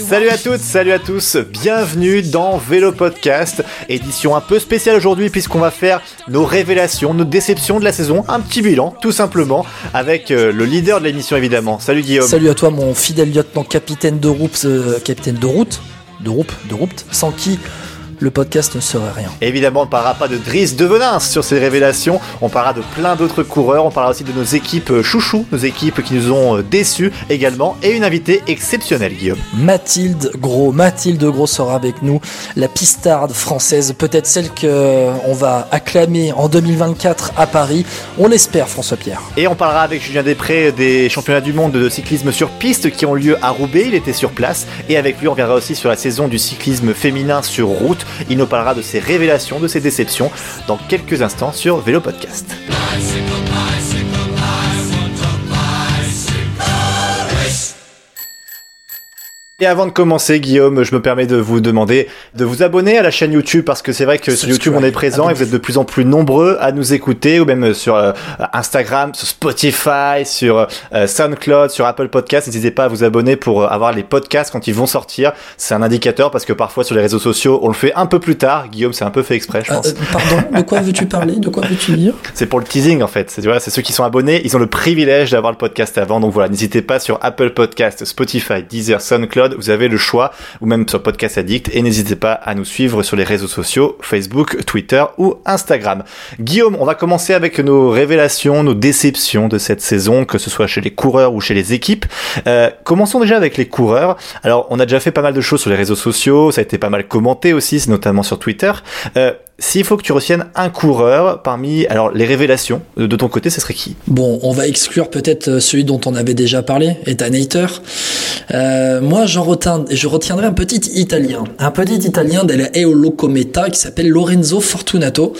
Salut à toutes, salut à tous, bienvenue dans Vélo Podcast, édition un peu spéciale aujourd'hui puisqu'on va faire nos révélations, nos déceptions de la saison, un petit bilan tout simplement avec euh, le leader de l'émission évidemment. Salut Guillaume. Salut à toi mon fidèle lieutenant capitaine de route, euh, capitaine de route, de route, de route, sans qui le podcast ne serait rien. Évidemment, on ne parlera pas de Driss de Venins sur ces révélations, on parlera de plein d'autres coureurs, on parlera aussi de nos équipes euh, chouchous, nos équipes qui nous ont euh, déçus également, et une invitée exceptionnelle, Guillaume. Mathilde Gros, Mathilde Gros sera avec nous, la pistarde française, peut-être celle qu'on va acclamer en 2024 à Paris, on l'espère François Pierre. Et on parlera avec Julien Després des championnats du monde de cyclisme sur piste qui ont lieu à Roubaix, il était sur place, et avec lui on viendra aussi sur la saison du cyclisme féminin sur route, il nous parlera de ses révélations, de ses déceptions dans quelques instants sur Vélo Podcast. Et avant de commencer, Guillaume, je me permets de vous demander de vous abonner à la chaîne YouTube parce que c'est vrai que sur YouTube on est présent et vous êtes de plus en plus nombreux à nous écouter ou même sur euh, Instagram, sur Spotify, sur euh, SoundCloud, sur Apple Podcasts. N'hésitez pas à vous abonner pour euh, avoir les podcasts quand ils vont sortir. C'est un indicateur parce que parfois sur les réseaux sociaux on le fait un peu plus tard. Guillaume, c'est un peu fait exprès, je pense. pardon, de quoi veux-tu parler? De quoi veux-tu dire C'est pour le teasing en fait. C'est c'est ceux qui sont abonnés, ils ont le privilège d'avoir le podcast avant. Donc voilà, n'hésitez pas sur Apple Podcasts, Spotify, Deezer, SoundCloud vous avez le choix, ou même sur Podcast Addict, et n'hésitez pas à nous suivre sur les réseaux sociaux, Facebook, Twitter ou Instagram. Guillaume, on va commencer avec nos révélations, nos déceptions de cette saison, que ce soit chez les coureurs ou chez les équipes. Euh, commençons déjà avec les coureurs. Alors, on a déjà fait pas mal de choses sur les réseaux sociaux, ça a été pas mal commenté aussi, notamment sur Twitter. Euh, s'il faut que tu retiennes un coureur parmi alors les révélations de ton côté, ce serait qui? Bon, on va exclure peut-être celui dont on avait déjà parlé, Ethan Hayter. Euh, moi, j'en retiens, je retiendrai un petit Italien, un petit Italien de la Eolo Cometa qui s'appelle Lorenzo Fortunato,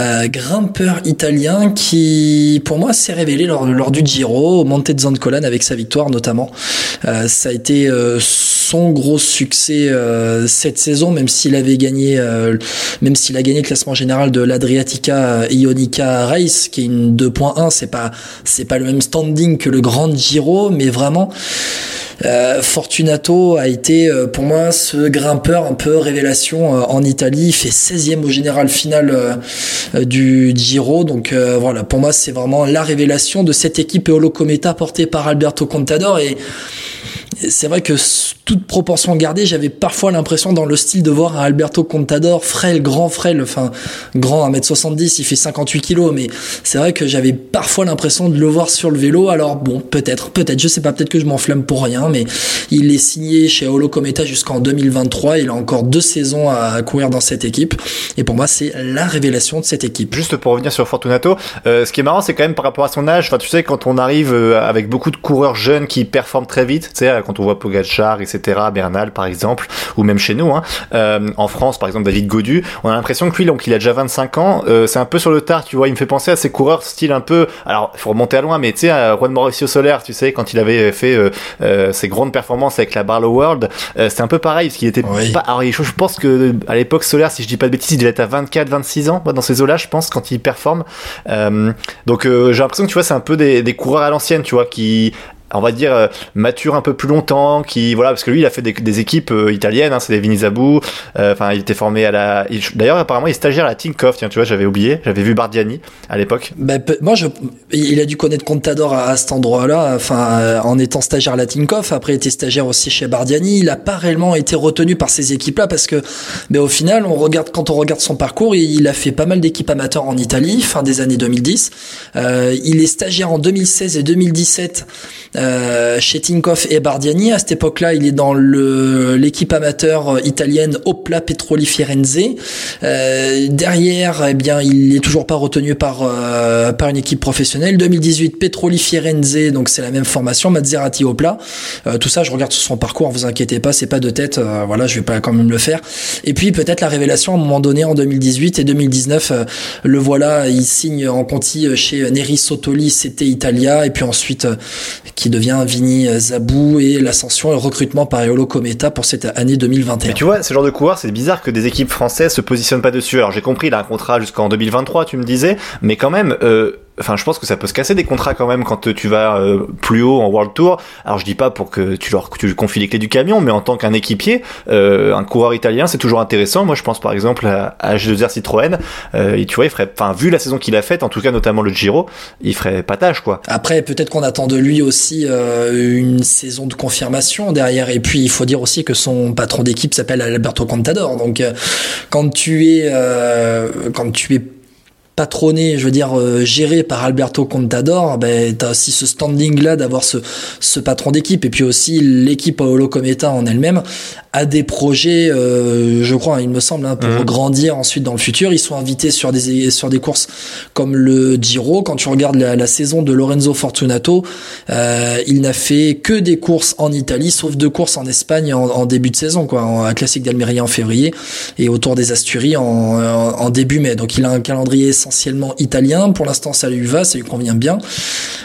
euh, grimpeur italien qui, pour moi, s'est révélé lors, lors du Giro, au Monte Zancolan avec sa victoire notamment. Euh, ça a été euh, son gros succès euh, cette saison, même s'il avait gagné, même s'il a gagné le classement général de l'Adriatica Ionica Race, qui est une 2.1. C'est pas, c'est pas le même standing que le Grand Giro, mais vraiment. Euh, Fortunato a été euh, pour moi ce grimpeur un peu révélation euh, en Italie. Il fait 16e au général final du Giro. Donc voilà, pour moi c'est vraiment la révélation de cette équipe Eolo Cometa portée par Alberto Contador. Et c'est vrai que toute proportion gardée, j'avais parfois l'impression dans le style de voir un Alberto Contador frêle, grand frêle, enfin grand 1m70, il fait 58 kg, mais c'est vrai que j'avais parfois l'impression de le voir sur le vélo. Alors bon, peut-être, peut-être, je sais pas, peut-être que je m'enflamme pour rien, mais il est signé chez Holo Cometa jusqu'en 2023. Il a encore deux saisons à courir dans cette équipe, et pour moi, c'est la révélation de cette équipe. Juste pour revenir sur Fortunato, euh, ce qui est marrant, c'est quand même par rapport à son âge. Enfin, tu sais, quand on arrive euh, avec beaucoup de coureurs jeunes qui performent très vite, tu sais, quand on voit Pogacar, etc., Bernal par exemple, ou même chez nous, hein, euh, en France par exemple David Godu, on a l'impression que lui, donc il a déjà 25 ans, euh, c'est un peu sur le tard, tu vois, il me fait penser à ces coureurs style un peu, alors il faut remonter à loin, mais tu sais, à Juan Mauricio Soler, tu sais, quand il avait fait euh, ses grandes performances avec la Barlow World, c'était un peu pareil, parce qu'il était oui. pas, alors je pense que à l'époque Soler, si je dis pas de bêtises, il devait être à 24, 26 ans, dans ces eaux-là, je pense, quand il performe. donc j'ai l'impression que tu vois, c'est un peu des, des coureurs à l'ancienne, tu vois, qui on va dire euh, mature un peu plus longtemps qui voilà parce que lui il a fait des, équipes euh, italiennes c'est des Vinizabou enfin il était formé à la il- d'ailleurs apparemment il est stagiaire à la Tinkoff tiens tu vois j'avais oublié j'avais vu Bardiani à l'époque Ben, pe- moi, je, il a dû connaître Contador à, cet endroit-là, enfin, euh, en étant stagiaire à la Tinkoff. Après, il était stagiaire aussi chez Bardiani. Il a pas réellement été retenu par ces équipes-là parce que, mais au final, on regarde, quand on regarde son parcours, il, a fait pas mal d'équipes amateurs en Italie, fin des années 2010. Euh, il est stagiaire en 2016 et 2017 euh, chez Tinkoff et Bardiani. À cette époque-là, il est dans l'équipe amateur italienne Opla Petroli Firenze. Euh, derrière, eh bien, il est toujours pas retenu par euh, par une équipe professionnelle. 2018, Petroli Firenze, donc c'est la même formation. Maserati Opla. Euh, tout ça, je regarde sur son parcours. Vous inquiétez pas, c'est pas de tête. Euh, voilà, je vais pas quand même le faire. Et puis peut-être la révélation à un moment donné en 2018 et 2019, euh, le voilà, il signe en Conti chez Neri Sotoli, c'était Italia, et puis ensuite qui devient Vini Zabou et l'ascension et le recrutement par Eolo Cometa pour cette année 2021. Mais tu vois, ce genre de coureur, c'est bizarre que des équipes françaises se positionnent pas dessus. Alors j'ai compris, il a un contrat jusqu'en 2023, tu me disais, mais quand même, euh, enfin je pense que ça peut se casser des contrats quand même quand tu vas euh, plus haut en World Tour. Alors je dis pas pour que tu leur tu confies les clés du camion, mais en tant qu'un équipier, euh, un coureur italien, c'est toujours intéressant. Moi je pense par exemple à, à H2R Citroën, euh, et tu vois, il ferait, enfin vu la saison qu'il a faite, en tout cas notamment le Giro, il ferait pas tâche quoi. Après, peut-être qu'on attend de lui aussi euh, une saison de confirmation derrière. Et puis, il faut dire aussi que son patron d'équipe s'appelle Alberto Contador. Donc, euh, quand tu es, euh, quand tu es patronné, je veux dire euh, géré par Alberto Contador, ben t'as aussi ce standing là d'avoir ce ce patron d'équipe et puis aussi l'équipe Paolo Cometa en elle-même a des projets, euh, je crois, il me semble, hein, pour Mhm. grandir ensuite dans le futur. Ils sont invités sur des sur des courses comme le Giro. Quand tu regardes la, la saison de Lorenzo Fortunato, euh, il n'a fait que des courses en Italie, sauf deux courses en Espagne en, en début de saison, quoi, en, un classique d'Almeria en février et autour des Asturies en, en, en début mai. Donc il a un calendrier essentiellement italien. Pour l'instant, ça lui va, ça lui convient bien.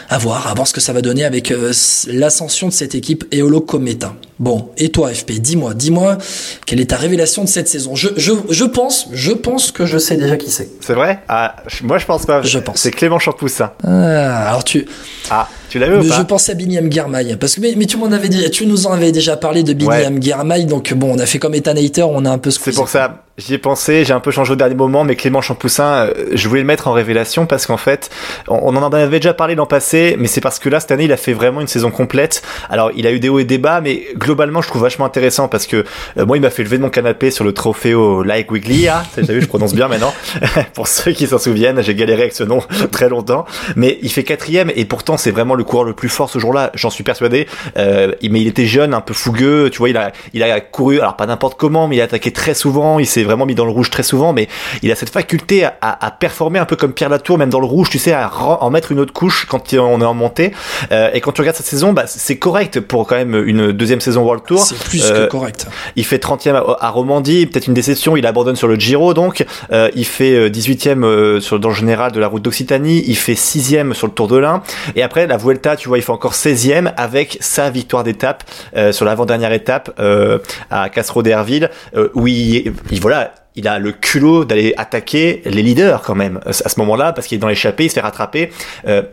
À voir, à voir ce que ça va donner avec euh, l'ascension de cette équipe Eolo Cometa. Bon, et toi, FP, dis-moi, dis-moi, quelle est ta révélation de cette saison? Je, je, je pense, je pense que je sais déjà qui c'est. C'est vrai? Ah, moi je pense pas. Je pense. C'est Clément Champoussin. Ah, alors tu, Ah, tu l'avais ou Mais pas je pensais à Billy M. Girmay, parce que mais, mais tu m'en avais dit, tu nous en avais déjà parlé de Billy Ouais. Girmay, donc bon, on a fait comme Ethan Hater, on a un peu C'est squeezé. pour ça, j'y ai pensé, j'ai un peu changé au dernier moment, mais Clément Champoussin, euh, je voulais le mettre en révélation parce qu'en fait, on, en avait déjà parlé l'an passé, mais c'est parce que là, cette année, il a fait vraiment une saison complète. Alors, il a eu des hauts et des bas, mais globalement, je trouve vachement intéressant parce que euh, moi, il m'a fait lever de mon canapé sur le Trofeo Like Wiglia. T'as vu, je prononce bien maintenant. pour ceux qui s'en souviennent, j'ai galéré avec ce nom très longtemps. Mais il fait quatrième et pourtant, c'est vraiment le coureur le plus fort ce jour-là, j'en suis persuadé. Euh, mais il était jeune, un peu fougueux, tu vois, il a, il a couru, alors pas n'importe comment, mais il a attaqué très souvent, il s'est vraiment mis dans le rouge très souvent, mais il a cette faculté à, à, à performer un peu comme Pierre Latour, même dans le rouge, tu sais, à en mettre une autre couche quand on est en montée. Euh, et quand tu regardes cette saison, bah, c'est correct pour quand même une deuxième saison World Tour. C'est plus Euh, que correct. il fait 30e à, à Romandie, peut-être une déception, il abandonne sur le Giro donc, Euh, il fait euh, 18e euh, sur dans le général de la route d'Occitanie, il fait 6e sur le Tour de l'Ain et après la Vuelta, tu vois, il fait encore 16e avec sa victoire d'étape euh, sur l'avant-dernière étape euh, à Castro d'Herville euh, où il, il- voilà, il a le culot d'aller attaquer les leaders quand même à ce moment-là parce qu'il est dans l'échappée, il se fait rattraper.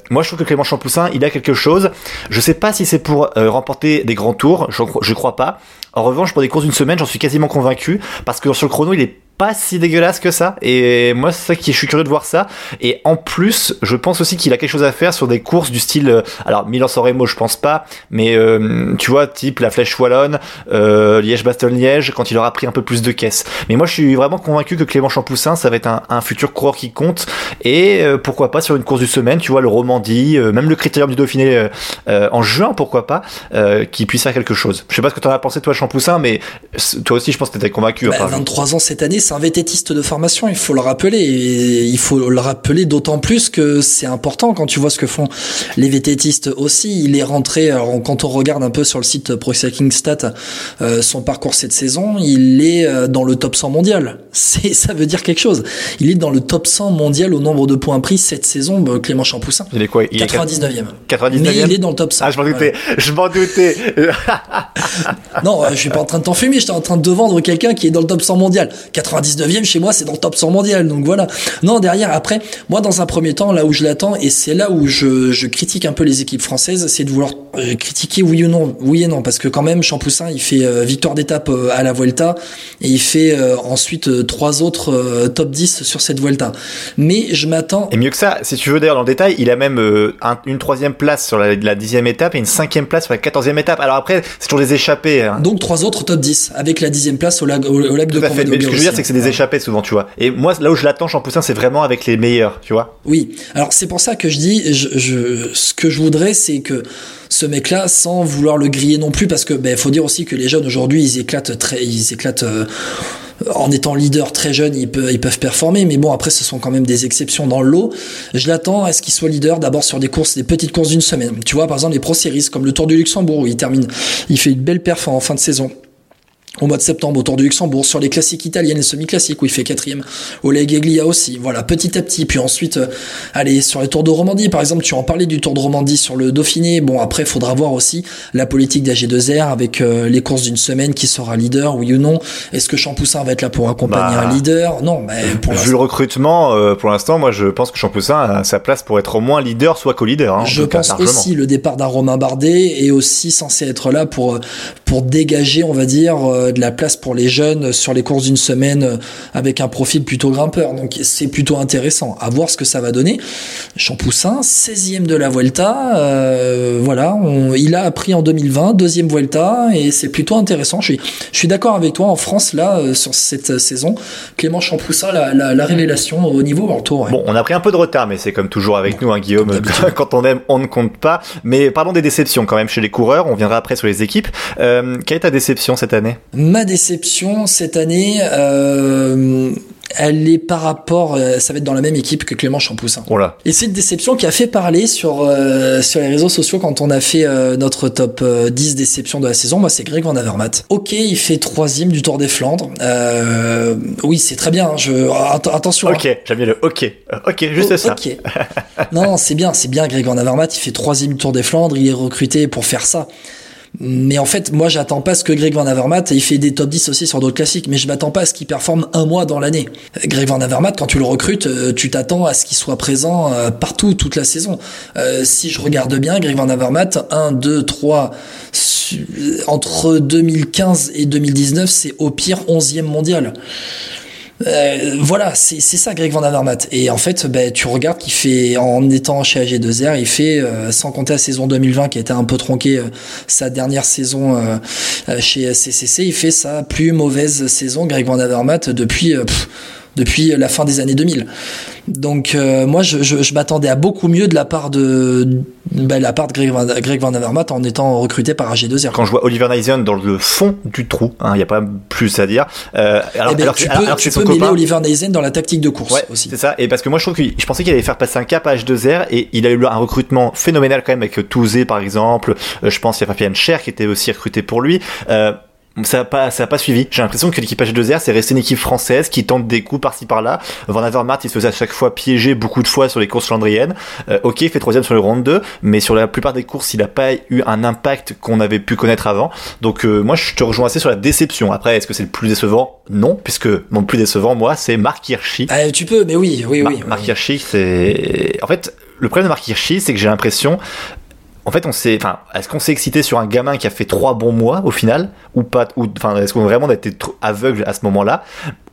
Moi, je trouve que Clément Champoussin, il a quelque chose. Je sais pas si c'est pour remporter des grands tours, je, je crois pas. En revanche, pour des courses d'une semaine, j'en suis quasiment convaincu parce que sur le chrono, il est pas si dégueulasse que ça. Et moi, c'est ça qui, je suis curieux de voir ça. Et en plus, je pense aussi qu'il a quelque chose à faire sur des courses du style, euh, alors Milan-San Remo, je pense pas, mais euh, tu vois, type la Flèche Wallonne, euh, Liège-Bastogne-Liège, quand il aura pris un peu plus de caisse. Mais moi, je suis vraiment convaincu que Clément Champoussin, ça va être un, un futur coureur qui compte. Et euh, pourquoi pas sur une course du semaine, tu vois, le Romandie, euh, même le Critérium du Dauphiné euh, en juin, pourquoi pas, euh, qui puisse faire quelque chose. Je sais pas ce que t'en as pensé toi, Champoussin, mais toi aussi, je pense que t'étais convaincu. Bah, enfin, 23 ans cette année, c'est un vététiste de formation, il faut le rappeler. Et il faut le rappeler d'autant plus que c'est important quand tu vois ce que font les vététistes aussi. Il est rentré, alors, quand on regarde un peu sur le site Pro Cycling Stat euh, son parcours cette saison, il est euh, dans le top 100 mondial. C'est, ça veut dire quelque chose. Il est dans le top 100 mondial au nombre de points pris cette saison, bah, Clément Champoussin. il est quoi Il est 99e. 99e Mais il est dans le top 100. Ah, je m'en doutais, je m'en doutais. Non, je suis pas en train de t'en fumer, j'étais en train de vendre quelqu'un qui est dans le top 100 mondial. 99e chez moi, c'est dans le top 100 mondial. Donc voilà. Non, derrière, après, moi, dans un premier temps, là où je l'attends, et c'est là où je, je critique un peu les équipes françaises, c'est de vouloir euh, critiquer oui ou non. Oui et non, parce que quand même, Champoussin, il fait euh, victoire d'étape euh, à la Vuelta, et il fait euh, ensuite euh, trois autres top 10 sur cette Vuelta. Mais je m'attends Et mieux que ça, si tu veux d'ailleurs dans le détail, il a même un- une troisième place sur la, la dixième étape et une cinquième place sur la quatorzième étape. Alors après, c'est toujours des échappées. hein. donc trois autres top 10 avec la dixième place au lac, au, au lac de Tout à fait. Mais ce que je veux dire, c'est que c'est des échappées souvent, tu vois. Et moi, là où je l'attends, Champoussin, c'est vraiment avec les meilleurs, tu vois. Oui, alors c'est pour ça que je dis, je, je, ce que je voudrais, c'est que ce mec-là, sans vouloir le griller non plus, parce que ben faut dire aussi que les jeunes aujourd'hui, ils éclatent très, ils éclatent. euh, en étant leader très jeune, ils peuvent, ils peuvent performer, mais bon, après, ce sont quand même des exceptions dans le lot. Je l'attends à ce qu'il soit leader d'abord sur des courses, des petites courses d'une semaine. Tu vois, par exemple, les Pro Series, comme le Tour du Luxembourg, où il termine, il fait une belle perf en fin de saison au mois de septembre au Tour du Luxembourg, sur les classiques italiennes et semi-classiques où il fait quatrième, au Les Geglia aussi, voilà, petit à petit, puis ensuite, euh, allez, sur les Tours de Romandie, par exemple, tu en parlais du Tour de Romandie sur le Dauphiné, bon, après, faudra voir aussi la politique d'AG2R avec euh, les courses d'une semaine, qui sera leader, oui ou non, est-ce que Champoussin va être là pour accompagner Bah, un leader? Non, mais pour Vu le recrutement, euh, pour l'instant, moi, je pense que Champoussin a sa place pour être au moins leader, soit co-leader. hein, Je cas, pense aussi le départ d'un Romain Bardet est aussi censé être là pour pour dégager, on va dire, euh, de la place pour les jeunes sur les courses d'une semaine euh, avec un profil plutôt grimpeur. Donc c'est plutôt intéressant. À voir ce que ça va donner. Champoussin, 16e de la Vuelta, euh, voilà, on- il a appris en 2020, deuxième Vuelta et c'est plutôt intéressant. Je suis je suis d'accord avec toi en France là euh, sur cette euh, saison, Clément Champoussin la, la, la révélation au niveau World Tour. ouais. Bon, on a pris un peu de retard, mais c'est comme toujours avec nous, hein, Guillaume. Quand on aime, on ne compte pas. Mais parlons des déceptions quand même chez les coureurs. On viendra après sur les équipes. Euh, quelle est ta déception cette année? Ma déception cette année, euh, elle est par rapport, euh, ça va être dans la même équipe que Clément Champoussin. Oh là. Et c'est une déception qui a fait parler sur euh, sur les réseaux sociaux quand on a fait euh, notre top euh, 10 déceptions de la saison. Moi, c'est Greg Van Avermaet. Ok, il fait troisième du Tour des Flandres. Euh, oui, c'est très bien. hein, Je att- attention. hein. Ok, j'aime bien le ok. Ok, juste Oh, ça. Ok. non, non, c'est bien, c'est bien. Greg Van Avermaet, il fait troisième du Tour des Flandres. Il est recruté pour faire ça. Mais en fait, moi, j'attends pas ce que Greg Van il fait des top 10 aussi sur d'autres classiques, mais je m'attends pas à ce qu'il performe un mois dans l'année. Greg Van quand tu le recrutes, euh, tu t'attends à ce qu'il soit présent euh, partout, toute la saison. Euh, si je regarde bien, Greg Van Avermaet, 1, 2, 3, su- entre 2015 et 2019, c'est au pire 11e mondial. Euh, voilà, c'est ça Greg Van Avermaet. Et en fait, ben, tu regardes qu'il fait, en étant chez AG2R, il fait, euh, sans compter la saison 2020 qui a été un peu tronquée, euh, sa dernière saison chez CCC, il fait sa plus mauvaise saison, Greg Van Avermaet, depuis, depuis la fin des années 2000. Donc euh, moi, je, je, je m'attendais à beaucoup mieux de la part de, ben, la part de Greg Van, Greg Van Avermaet en étant recruté par AG2R. Quand je vois Oliver Neisen dans le fond du trou, il n'y a pas plus à dire. Euh, alors, Eh ben, alors tu peux, alors tu peux mêler. Oliver Neisen dans la tactique de course Ouais, aussi. c'est ça. Et parce que moi, je trouve que je pensais qu'il allait faire passer un cap à H2R et il a eu un recrutement phénoménal quand même avec Touzé par exemple. Euh, je pense qu'il y a Fabian Cher qui était aussi recruté pour lui. Euh, ça a pas, ça a pas suivi. J'ai l'impression que l'équipe H2R, c'est resté une équipe française qui tente des coups par-ci par-là. Van Avermaet, il se faisait à chaque fois piéger beaucoup de fois sur les courses flandriennes. Euh, ok, il fait troisième sur le round 2, mais sur la plupart des courses, il n'a pas eu un impact qu'on avait pu connaître avant. Donc, euh, moi, je te rejoins assez sur la déception. Après, est-ce que c'est le plus décevant? Non, puisque mon plus décevant, moi, c'est Marc Hirschi. Ah, tu peux, mais oui, oui, Mar- oui. Marc. Hirschi, c'est. En fait, le problème de Marc Hirschi, c'est que j'ai l'impression. En fait, on s'est. Enfin, est-ce qu'on s'est excité sur un gamin qui a fait trois bons mois au final Ou pas ou, Enfin, est-ce qu'on vraiment été trop aveugle à ce moment-là?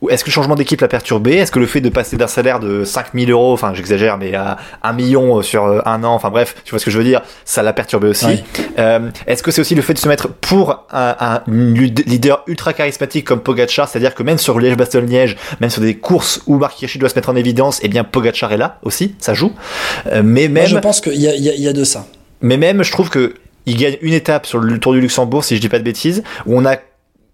Ou est-ce que le changement d'équipe l'a perturbé? Est-ce que le fait de passer d'un salaire de 5000 euros, enfin, j'exagère, mais à un million sur euh, un an, enfin bref, tu vois ce que je veux dire, ça l'a perturbé aussi. Euh, est-ce que c'est aussi le fait de se mettre pour un, un leader ultra charismatique comme Pogacar, c'est-à-dire que même sur Liège-Bastogne-Liège, même sur des courses où Marc Hirschi doit se mettre en évidence, eh bien Pogacar est là aussi, ça joue. Euh, mais Moi, même, je pense qu'il y a, y, a, y a de ça. Mais même, je trouve que il gagne une étape sur le Tour du Luxembourg, si je dis pas de bêtises, où on a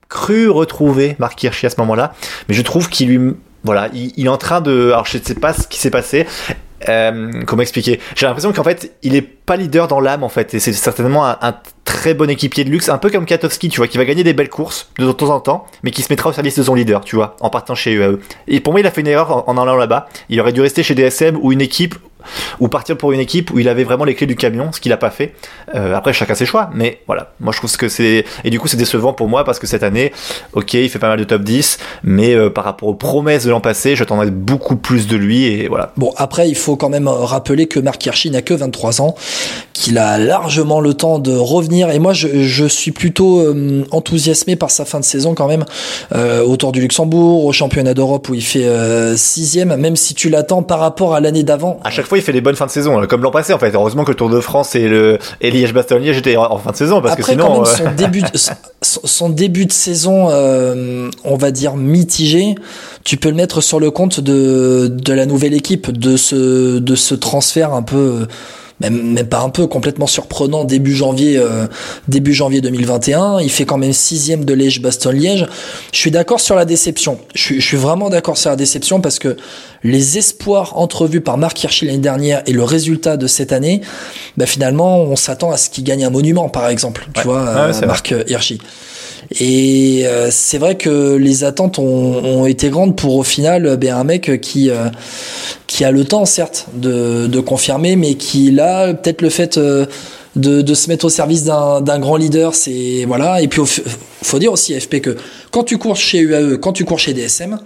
cru retrouver Marc Hirschi à ce moment-là, mais je trouve qu'il lui, voilà, il, est en train de, alors je ne sais pas ce qui s'est passé. Euh, comment expliquer? J'ai l'impression qu'en fait, il est pas leader dans l'âme en fait, et c'est certainement un, très bon équipier de luxe, un peu comme Katowski, tu vois, qui va gagner des belles courses de temps en temps, mais qui se mettra au service de son leader, tu vois, en partant chez UAE. Et pour moi, il a fait une erreur en allant là-bas. Il aurait dû rester chez DSM ou une équipe ou partir pour une équipe où il avait vraiment les clés du camion, ce qu'il a pas fait. Euh, après, chacun ses choix, mais voilà. Moi, je trouve que c'est et du coup, c'est décevant pour moi parce que cette année, ok, il fait pas mal de top 10, mais euh, par rapport aux promesses de l'an passé, j'attendais beaucoup plus de lui et voilà. Bon, après, il faut quand même euh, rappeler que Marc Hirschi n'a que 23 ans, qu'il a largement le temps de revenir. Et moi, je, je suis plutôt euh, enthousiasmé par sa fin de saison quand même, euh, au Tour du Luxembourg, au championnat d'Europe où il fait euh, sixième, même si tu l'attends par rapport à l'année d'avant. À chaque fois, il fait des bonnes fins de saison, hein, comme l'an passé en fait. Heureusement que le Tour de France et le et Liège-Bastogne-Liège étaient en, fin de saison parce Après, que sinon. quand même, euh, son début, de, son, son début de saison, euh, on va dire mitigé, tu peux le mettre sur le compte de, de la nouvelle équipe, de ce, de ce transfert un peu, même, même pas un peu, complètement surprenant début janvier, euh, début janvier 2021. Il fait quand même sixième de Liège-Bastogne-Liège. Je suis d'accord sur la déception. Je suis, je suis vraiment d'accord sur la déception parce que les espoirs entrevus par Marc Hirschi l'année dernière et le résultat de cette année, bah finalement, on s'attend à ce qu'il gagne un monument, par exemple. Tu vois, Ouais, euh, Marc Hirschi. Et euh, c'est vrai que les attentes ont, ont été grandes pour au final euh, ben, un mec qui euh, qui a le temps certes de, de confirmer, mais qui là peut-être le fait euh, de, de se mettre au service d'un grand leader, c'est voilà. Et puis faut dire aussi FP que quand tu cours chez UAE, quand tu cours chez DSM,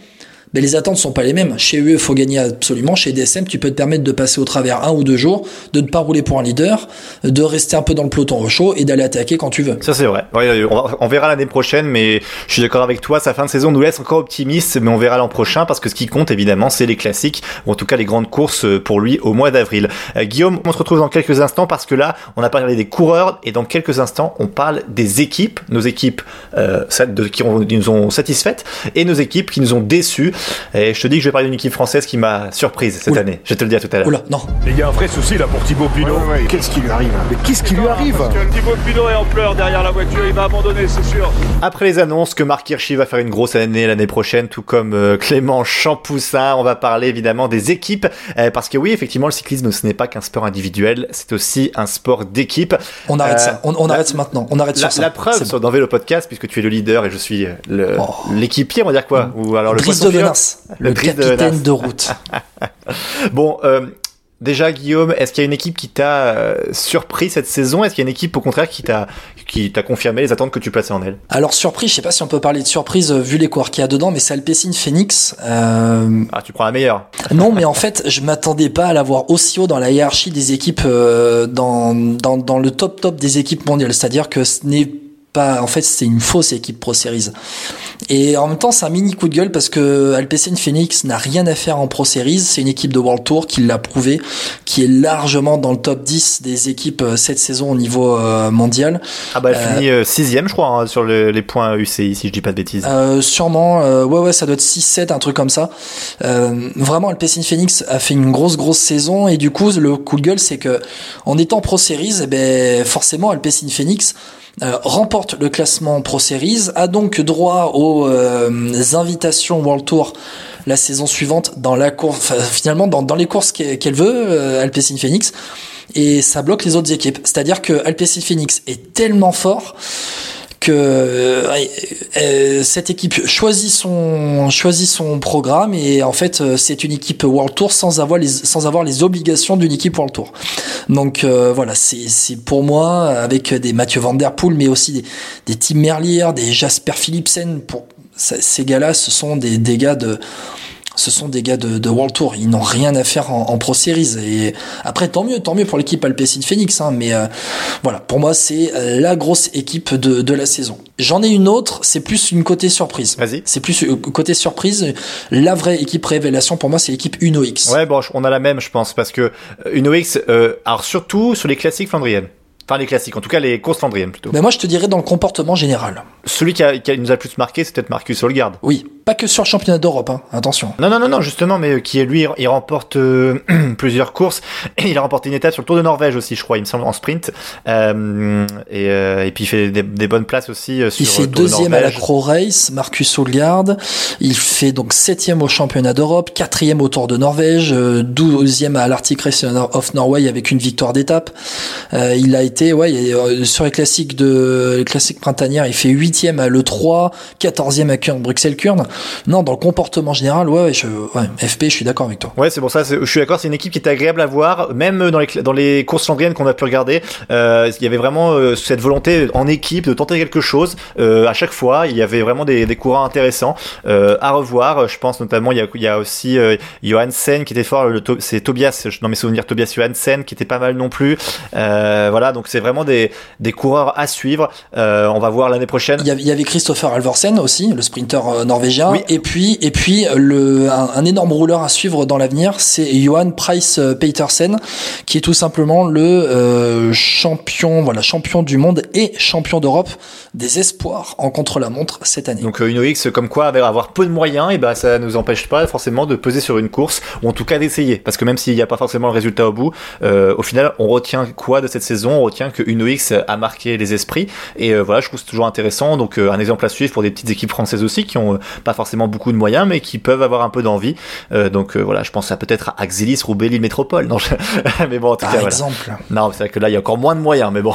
ben les attentes sont pas les mêmes. Chez UE, il faut gagner absolument. Chez DSM, tu peux te permettre de passer au travers un ou deux jours, de ne pas rouler pour un leader, de rester un peu dans le peloton au chaud et d'aller attaquer quand tu veux. Ça c'est vrai. Ouais, on, verra l'année prochaine, mais je suis d'accord avec toi. Sa fin de saison nous laisse encore optimistes, mais on verra l'an prochain parce que ce qui compte évidemment, c'est les classiques ou en tout cas les grandes courses euh, pour lui au mois d'avril. Euh, Guillaume, on se retrouve dans quelques instants parce que là, on a parlé des coureurs et dans quelques instants, on parle des équipes, nos équipes euh, qui, qui nous ont satisfaites et nos équipes qui nous ont déçus. Et je te dis que je vais parler d'une équipe française qui m'a surprise cette Oula. année. Je vais te le dire tout à l'heure. Oula, non. Il y a un vrai souci là pour Thibaut Pinot. Qu'est-ce qui lui arrive Mais qu'est-ce qui lui arrive Thibaut Pinot est en pleurs derrière la voiture, il va abandonner, c'est sûr. Après les annonces que Marc Hirschi va faire une grosse année l'année prochaine, tout comme euh, Clément Champoussin, on va parler évidemment des équipes, euh, parce que oui, effectivement, le cyclisme, ce n'est pas qu'un sport individuel, c'est aussi un sport d'équipe. On arrête Euh, ça. On, on la- arrête maintenant. On arrête La, sur ça. la preuve C'est sur dans Vélo Podcast, puisque tu es le leader et je suis euh, Oh. l'équipier, on va dire quoi Ou alors le de Le le, Brice de capitaine de route. Bon, euh, déjà Guillaume, est-ce qu'il y a une équipe qui t'a euh, surpris cette saison? Est-ce qu'il y a une équipe au contraire qui t'a qui t'a confirmé les attentes que tu plaçais en elle? Alors surprise, je sais pas si on peut parler de surprise euh, vu les coureurs qu'il y a dedans, mais c'est Alpecin Phoenix. Euh, Ah, tu prends la meilleure. non, mais en fait, je m'attendais pas à l'avoir aussi haut dans la hiérarchie des équipes, euh, dans, dans, dans le top top des équipes mondiales. C'est-à-dire que ce n'est pas, en fait, c'est une fausse équipe Pro Series. Et en même temps, c'est un mini coup de gueule parce que Alpecin Phoenix n'a rien à faire en Pro Series. C'est une équipe de World Tour qui l'a prouvé, qui est largement dans le top 10 des équipes euh, cette saison au niveau euh, mondial. Ah bah elle Euh, finit euh, sixième, je crois, hein, sur le- les points UCI, si je dis pas de bêtises. Euh, sûrement, euh, ouais ouais, ça doit être 6-7, un truc comme ça. Vraiment, Alpecin Phoenix a fait une grosse grosse saison et du coup, le coup de gueule, c'est que en étant Pro Series, eh ben forcément, Alpecin Phoenix euh, le classement Pro Series, a donc droit aux euh, invitations World Tour la saison suivante dans la course, finalement dans, les courses qu'elle qu'elle veut, euh, Alpecin Phoenix, et ça bloque les autres équipes. C'est-à-dire que Alpecin Phoenix est tellement fort euh, euh, cette équipe choisit son choisit son programme et en fait euh, c'est une équipe World Tour sans avoir les sans avoir les obligations d'une équipe World Tour. Donc voilà, c'est pour moi avec des Mathieu Van Der Poel mais aussi des des Tim Merlier, des Jasper Philipsen pour ces gars-là, ce sont des, des gars de ce sont des gars de, de World Tour, ils n'ont rien à faire en, en Pro Series. Et après, tant mieux, tant mieux pour l'équipe Alpecin Phoenix. Hein, mais euh, voilà, pour moi, c'est euh, la grosse équipe de, de la saison. J'en ai une autre, c'est plus une côté surprise. Vas-y. C'est plus euh, côté surprise. La vraie équipe révélation, pour moi, c'est l'équipe Uno X. Ouais, bon, on a la même, je pense, parce que Uno X, euh, alors surtout sur les classiques flandriennes. Enfin, les classiques, en tout cas les courses flandriennes plutôt. Mais moi, je te dirais dans le comportement général. Celui qui, a, qui a- nous a le plus marqué, c'est peut-être Marcus Holgard. Oui, pas que sur le championnat d'Europe, hein, attention. Non, non, non, non, justement, mais euh, qui est lui, il remporte euh, plusieurs courses. Et il a remporté une étape sur le Tour de Norvège aussi, je crois, il me semble, en sprint. Euh, et, euh, et puis il fait des, des bonnes places aussi euh, sur Il fait le Tour de deuxième à la. Crow Race, Marcus Holgard. Il fait donc septième au championnat d'Europe, quatrième au Tour de Norvège, euh, douzième à l'Arctic Race of Norway avec une victoire d'étape. Euh, il a été, ouais, sur les classiques de, les classiques printanières, il fait huitième à l'E3, quatorzième à Kurn, Bruxelles-Kurn. Non, dans le comportement général, ouais, ouais, je, ouais, FP, je suis d'accord avec toi. Ouais, c'est pour ça, je suis d'accord, c'est une équipe qui était agréable à voir, même dans les, cla- dans les courses flandriennes qu'on a pu regarder, euh, il y avait vraiment euh, cette volonté en équipe de tenter quelque chose. Euh, à chaque fois, il y avait vraiment des, des courants intéressants à revoir. Je pense notamment, il y a, il y a aussi Johansen qui était fort, c'est Tobias, dans mes souvenirs, Tobias Johansen qui était pas mal non plus. Voilà, donc c'est vraiment des, des coureurs à suivre. On va voir l'année prochaine. Il y avait, Christopher Alvorsen aussi, le sprinter euh, déjà. Et puis, et puis le, un, énorme rouleur à suivre dans l'avenir, c'est Johan Price Petersen, qui est tout simplement le euh, champion, voilà, champion du monde et champion d'Europe des espoirs en contre-la-montre cette année. Donc une OX comme quoi avoir peu de moyens, et bah ça nous empêche pas forcément de peser sur une course ou en tout cas d'essayer, parce que même s'il n'y a pas forcément le résultat au bout, euh, au final on retient quoi de cette saison? On retient que une OX a marqué les esprits et euh, voilà, je trouve c'est toujours intéressant. Donc un exemple à suivre pour des petites équipes françaises aussi qui ont pas forcément beaucoup de moyens, mais qui peuvent avoir un peu d'envie. donc voilà, je pense à peut-être à Axelis, Roubaix, Lille Métropole. Non, mais bon, en tout Par cas, exemple. Non, c'est vrai que là il y a encore moins de moyens, mais bon.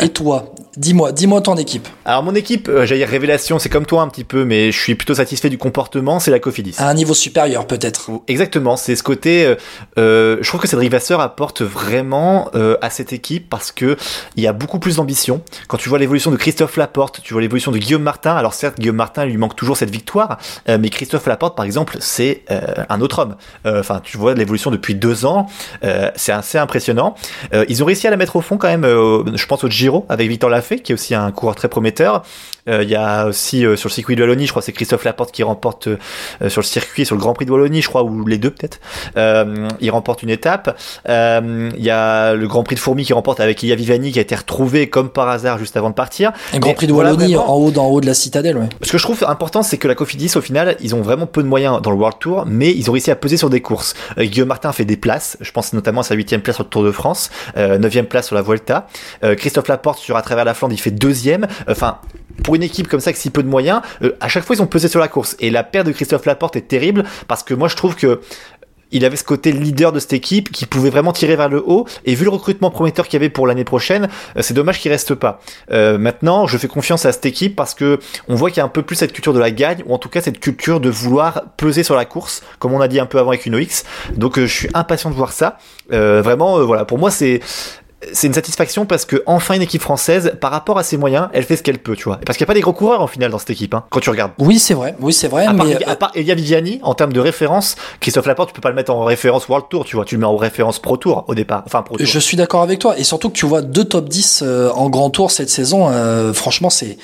et toi, dis-moi, dis-moi ton équipe. Alors mon équipe, euh, j'allais dire révélation, c'est comme toi un petit peu, mais je suis plutôt satisfait du comportement, c'est la Cofidis. À un niveau supérieur peut-être. Exactement, c'est ce côté. Euh, euh, je trouve que Cédric Vasseur apporte vraiment euh, à cette équipe parce que il y a beaucoup plus d'ambition. Quand tu vois l'évolution de Christophe Laporte, tu vois l'évolution de Guillaume Martin. Alors certes, Guillaume Martin il lui manque toujours cette victoire, euh, mais Christophe Laporte par exemple, c'est euh, un autre homme. Enfin, tu vois l'évolution depuis deux ans, c'est assez impressionnant. ils ont réussi à la mettre au fond quand même. je pense au Giro avec Victor Lafay, qui est aussi un coureur très prometteur. Il y a aussi sur le circuit de Wallonie, je crois c'est Christophe Laporte qui remporte sur le circuit, sur le Grand Prix de Wallonie, je crois, ou les deux peut-être. il remporte une étape. Il y a le Grand Prix de Fourmi qui remporte avec Ilia Vivani qui a été retrouvé comme par hasard juste avant de partir. Un Grand Prix de Wallonie en haut, d'en haut de la citadelle. Ouais. Ce que je trouve important, c'est que la Cofidis, au final, ils ont vraiment peu de moyens dans le World Tour, mais ils ont réussi à peser sur des courses. Euh, Guillaume Martin fait des places. Je pense notamment à sa huitième place sur le Tour de France, euh, neuvième place sur la Vuelta. Euh, Christophe Laporte sur à travers la Flandre, il fait deuxième. Enfin, pour une équipe comme ça avec si peu de moyens, à chaque fois ils ont pesé sur la course. Et la perte de Christophe Laporte est terrible parce que moi je trouve que il avait ce côté leader de cette équipe qui pouvait vraiment tirer vers le haut. Et vu le recrutement prometteur qu'il y avait pour l'année prochaine, euh, c'est dommage qu'il reste pas. Euh, maintenant, je fais confiance à cette équipe parce que on voit qu'il y a un peu plus cette culture de la gagne, ou en tout cas cette culture de vouloir peser sur la course, comme on a dit un peu avant avec une OX. Donc euh, je suis impatient de voir ça. Vraiment, voilà, pour moi c'est c'est une satisfaction parce que enfin une équipe française, par rapport à ses moyens, elle fait ce qu'elle peut, tu vois. Parce qu'il n'y a pas des gros coureurs en final dans cette équipe, hein, quand tu regardes. Oui, c'est vrai, oui, c'est vrai. À part, mais à part Elia Viviani, en termes de référence, Christophe Laporte, tu peux pas le mettre en référence World Tour, tu vois. Tu le mets en référence Pro Tour au départ. Enfin, Pro Tour. Je suis d'accord avec toi. Et surtout que tu vois deux top 10 euh, en grand tour cette saison, euh, franchement, c'est,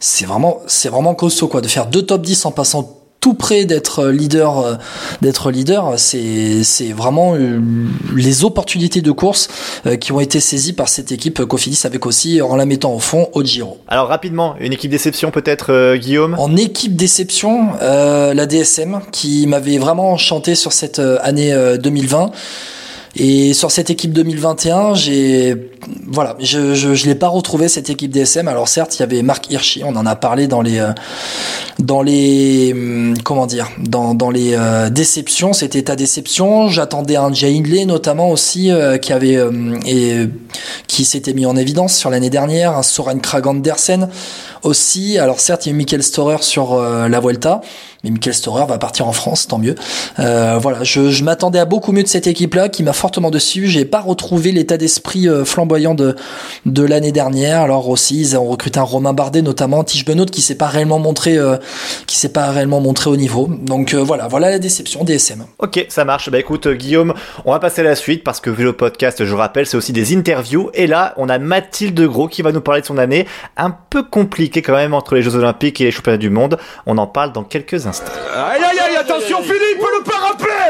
c'est vraiment, c'est vraiment costaud, quoi. De faire deux top 10 en passant tout près d'être leader, euh, d'être leader, c'est c'est vraiment euh, les opportunités de course euh, qui ont été saisies par cette équipe Cofidis avec aussi en la mettant au fond au Giro. Alors rapidement, une équipe déception peut-être euh, Guillaume? En équipe déception, euh, la DSM qui m'avait vraiment enchanté sur cette année 2020. Et sur cette équipe 2021, j'ai voilà, je je, je l'ai pas retrouvé cette équipe DSM. Alors certes, il y avait Marc Hirschi, on en a parlé dans les dans les hum, comment dire, dans dans les euh, déceptions, c'était ta déception. J'attendais un Jay Hindley notamment aussi euh, qui avait euh, et qui s'était mis en évidence sur l'année dernière, un Soren Krag Andersen aussi. Alors certes, il y a eu Michael Storer sur euh, la Vuelta, mais Michael Storer va partir en France, tant mieux. Euh, voilà, je, m'attendais à beaucoup mieux de cette équipe-là, qui m'a fortement déçu. J'ai pas retrouvé l'état d'esprit euh, flamboyant de de l'année dernière. Alors aussi, ils ont recruté un Romain Bardet, notamment Tige Benoît, qui s'est pas réellement montré, qui s'est pas réellement montré au niveau. Donc voilà, voilà la déception DSM. Ok, ça marche. Bah écoute, Guillaume, on va passer à la suite parce que Vélo Podcast, je rappelle, c'est aussi des interviews. Et là, on a Mathilde Gros qui va nous parler de son année un peu compliquée quand même entre les Jeux Olympiques et les Championnats du Monde. On en parle dans quelques instants. Aïe aïe aïe, attention Philippe,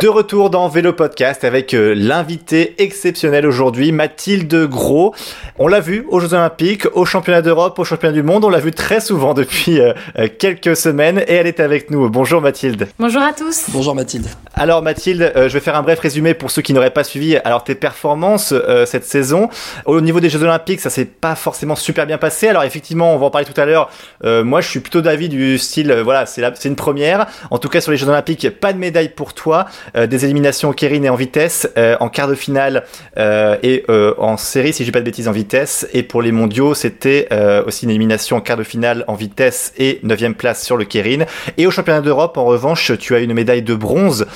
De retour dans Vélo Podcast avec euh, l'invité exceptionnel aujourd'hui, Mathilde Gros. On l'a vu aux Jeux Olympiques, aux Championnats d'Europe, aux Championnats du Monde. On l'a vu très souvent depuis euh, euh, quelques semaines et elle est avec nous. Bonjour Mathilde. Bonjour à tous. Bonjour Mathilde. Alors Mathilde, je vais faire un bref résumé pour ceux qui n'auraient pas suivi alors tes performances cette saison. Au niveau des Jeux Olympiques, ça s'est pas forcément super bien passé. Alors effectivement, on va en parler tout à l'heure. Euh, moi, je suis plutôt d'avis du style, voilà, c'est la- c'est une première. En tout cas, sur les Jeux Olympiques, pas de médaille pour toi. Euh, des éliminations au Kérine et en vitesse, euh, en quart de finale euh, et en série, si j'ai pas de bêtises, en vitesse. Et pour les mondiaux, c'était aussi une élimination en quart de finale en vitesse et neuvième place sur le Kérine. Et au championnat d'Europe, en revanche, tu as une médaille de bronze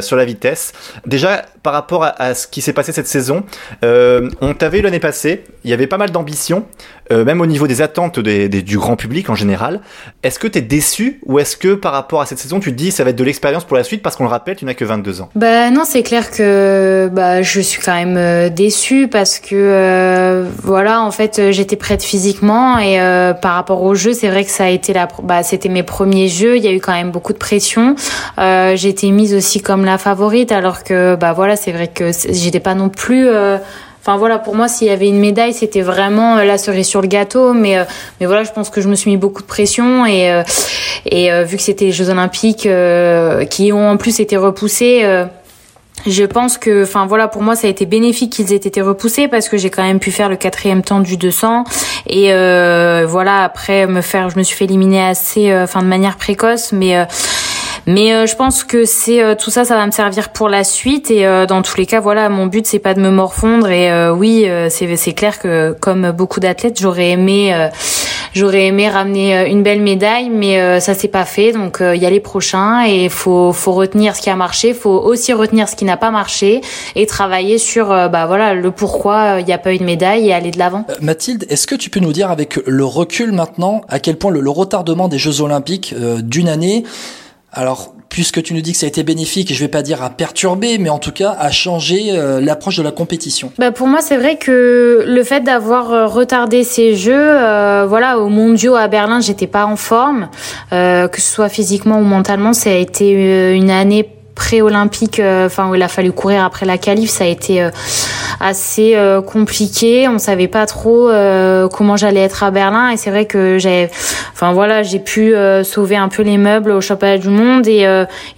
sur la vitesse. Déjà, par rapport à, à ce qui s'est passé cette saison, on t'avait eu l'année passée, il y avait pas mal d'ambition, euh, même au niveau des attentes des- des- du grand public en général. Est-ce que tu es déçu ou est-ce que par rapport à cette saison, tu te dis ça va être de l'expérience pour la suite parce qu'on le rappelle, tu n'as que 22 ans? Bah non, c'est clair que bah je suis quand même euh, déçue parce que euh, voilà, en fait, j'étais prête physiquement et euh, par rapport au jeu, c'est vrai que ça a été la bah c'était mes premiers jeux, il y a eu quand même beaucoup de pression. Euh, été mise aussi comme la favorite alors que bah voilà, c'est vrai que j'étais pas non plus Enfin voilà, pour moi, s'il y avait une médaille, c'était vraiment la cerise sur le gâteau. Mais mais voilà, je pense que je me suis mis beaucoup de pression et et vu que c'était les Jeux Olympiques qui ont en plus été repoussés je pense que, enfin voilà, pour moi ça a été bénéfique qu'ils aient été repoussés parce que j'ai quand même pu faire le quatrième temps du 200 et euh, voilà après me faire, je me suis fait éliminer assez, euh, enfin de manière précoce, mais euh, mais euh, je pense que c'est euh, tout ça, ça va me servir pour la suite. Et euh, dans tous les cas, voilà, mon but c'est pas de me morfondre. Et oui, c'est c'est clair que comme beaucoup d'athlètes, j'aurais aimé j'aurais aimé ramener une belle médaille, mais ça s'est pas fait. Donc il y a les prochains et faut faut retenir ce qui a marché, faut aussi retenir ce qui n'a pas marché. Et travailler sur bah voilà le pourquoi il n'y a pas eu de médaille et aller de l'avant. Mathilde, est-ce que tu peux nous dire avec le recul maintenant à quel point le, le retardement des Jeux Olympiques d'une année alors, puisque tu nous dis que ça a été bénéfique, je vais pas dire à perturber, mais en tout cas à changer euh, l'approche de la compétition. Bah pour moi, c'est vrai que le fait d'avoir euh, retardé ces jeux, euh, voilà, au Mondiaux à Berlin, j'étais pas en forme, que ce soit physiquement ou mentalement, ça a été une année pré-olympique, euh, enfin où il a fallu courir après la qualif, ça a été euh, assez euh, compliqué. On savait pas trop comment j'allais être à Berlin et c'est vrai que j'ai, enfin voilà, j'ai pu sauver un peu les meubles au championnat du monde et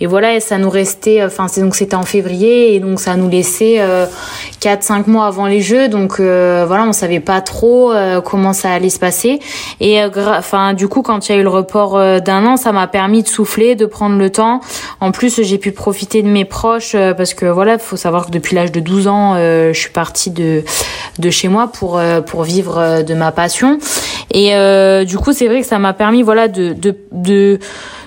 et voilà, et ça nous restait, enfin c'est donc c'était en février et donc ça nous laissait 4-5 mois avant les Jeux, donc voilà, on savait pas trop comment ça allait se passer et enfin du coup quand il y a eu le report d'un an, ça m'a permis de souffler, de prendre le temps. En plus, j'ai pu profiter de mes proches euh, parce que voilà, faut savoir que depuis l'âge de 12 ans, euh, je suis partie de de chez moi pour euh, pour vivre de ma passion. Et du coup, c'est vrai que ça m'a permis voilà de de de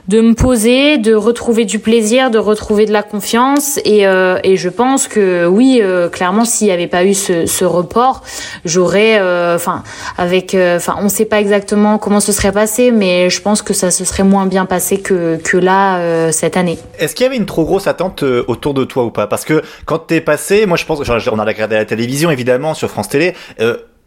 de me poser, de retrouver du plaisir, de retrouver de la confiance. Et, euh, et je pense que oui, euh, clairement, s'il n'y avait pas eu ce, ce report, j'aurais, euh, enfin, avec, enfin, on ne sait pas exactement comment ce serait passé, mais je pense que ça se serait moins bien passé que que là cette année. Est-ce qu'il y avait une trop grosse attente autour de toi ou pas? Parce que quand t'es passé, moi je pense, genre, on a regardé la télévision évidemment sur France Télé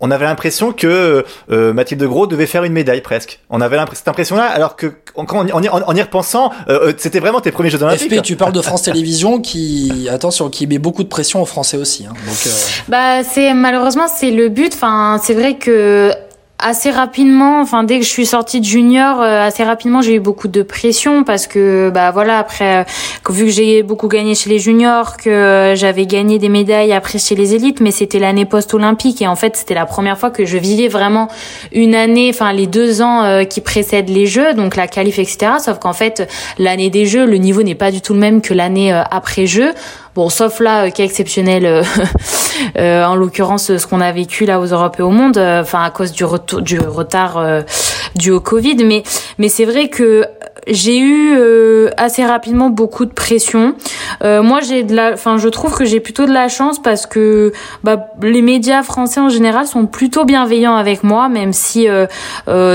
on avait l'impression que euh, Mathilde Gros devait faire une médaille presque. On avait cette impression-là, alors que en, en, y repensant, euh, euh, c'était vraiment tes premiers Jeux Olympiques. FP, tu parles de France Télévisions qui, attention, qui met beaucoup de pression aux Français aussi. Hein. Donc, Bah, c'est malheureusement c'est le but. Enfin, c'est vrai que assez rapidement, enfin dès que je suis sortie de junior, euh, assez rapidement j'ai eu beaucoup de pression parce que bah voilà après euh, vu que j'ai beaucoup gagné chez les juniors, que euh, j'avais gagné des médailles après chez les élites, mais c'était l'année post-olympique et en fait c'était la première fois que je vivais vraiment une année, enfin les deux ans qui précèdent les Jeux, donc la qualif etc. Sauf qu'en fait l'année des Jeux, le niveau n'est pas du tout le même que l'année après Jeux. Bon, sauf là, qui est exceptionnel, euh, en l'occurrence, ce qu'on a vécu là aux Europes et au monde, enfin à cause du, du retard euh, dû au Covid. Mais mais c'est vrai que j'ai eu euh, assez rapidement beaucoup de pression. Euh, moi, j'ai de la, enfin, je trouve que j'ai plutôt de la chance parce que bah, les médias français en général sont plutôt bienveillants avec moi, même si euh,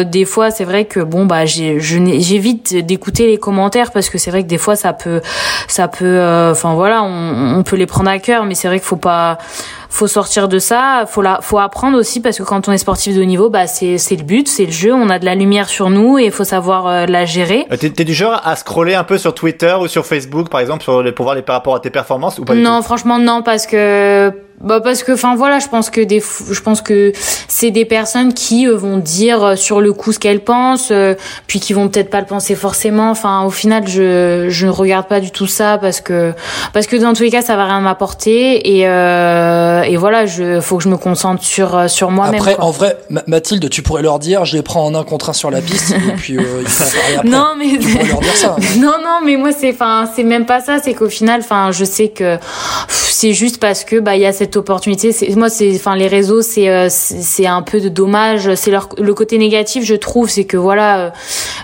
des fois c'est vrai que bon bah j'évite d'écouter les commentaires parce que c'est vrai que des fois ça peut, ça peut, enfin voilà, on, on, peut les prendre à cœur, mais c'est vrai qu'il faut pas faut sortir de ça, faut la, faut apprendre aussi parce que quand on est sportif de haut niveau, bah c'est c'est le but, c'est le jeu, on a de la lumière sur nous et il faut savoir euh, la gérer. Euh, t'es, du genre à scroller un peu sur Twitter ou sur Facebook par exemple sur les, pour voir les par rapport à tes performances ou pas Non, franchement non parce que bah parce que enfin voilà je pense que des je pense que c'est des personnes qui euh, vont dire euh, sur le coup ce qu'elles pensent euh, puis qui vont peut-être pas le penser forcément enfin au final je je ne regarde pas du tout ça parce que parce que dans tous les cas ça va rien m'apporter et et voilà je faut que je me concentre sur sur moi-même après en vrai Mathilde tu pourrais leur dire je les prends en un contre un sur la piste et puis il faut après. non mais tu pourrais leur dire ça hein. non non mais moi c'est enfin c'est même pas ça c'est qu'au final enfin je sais que c'est juste parce que bah il y a cette opportunité. C'est, moi, c'est, enfin, les réseaux, c'est, euh, c'est un peu de dommage. C'est leur, le côté négatif, je trouve, c'est que voilà, euh,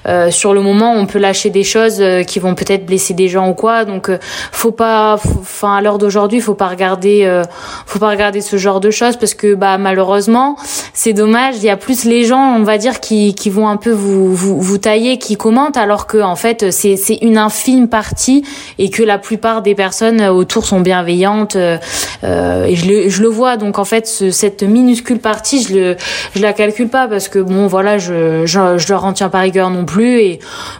euh, sur le moment, on peut lâcher des choses qui vont peut-être blesser des gens ou quoi. Donc, faut pas, enfin, à l'heure d'aujourd'hui, faut pas regarder, faut pas regarder ce genre de choses parce que, bah, malheureusement, c'est dommage. Il y a plus les gens, on va dire, qui, vont un peu vous, vous, vous tailler, qui commentent, alors que en fait c'est c'est une infime partie et que la plupart des personnes autour sont bienveillantes. Et je le, vois. Donc en fait, ce, cette minuscule partie, je le la calcule pas parce que bon voilà, je je, je leur en tiens pas rigueur non plus. Et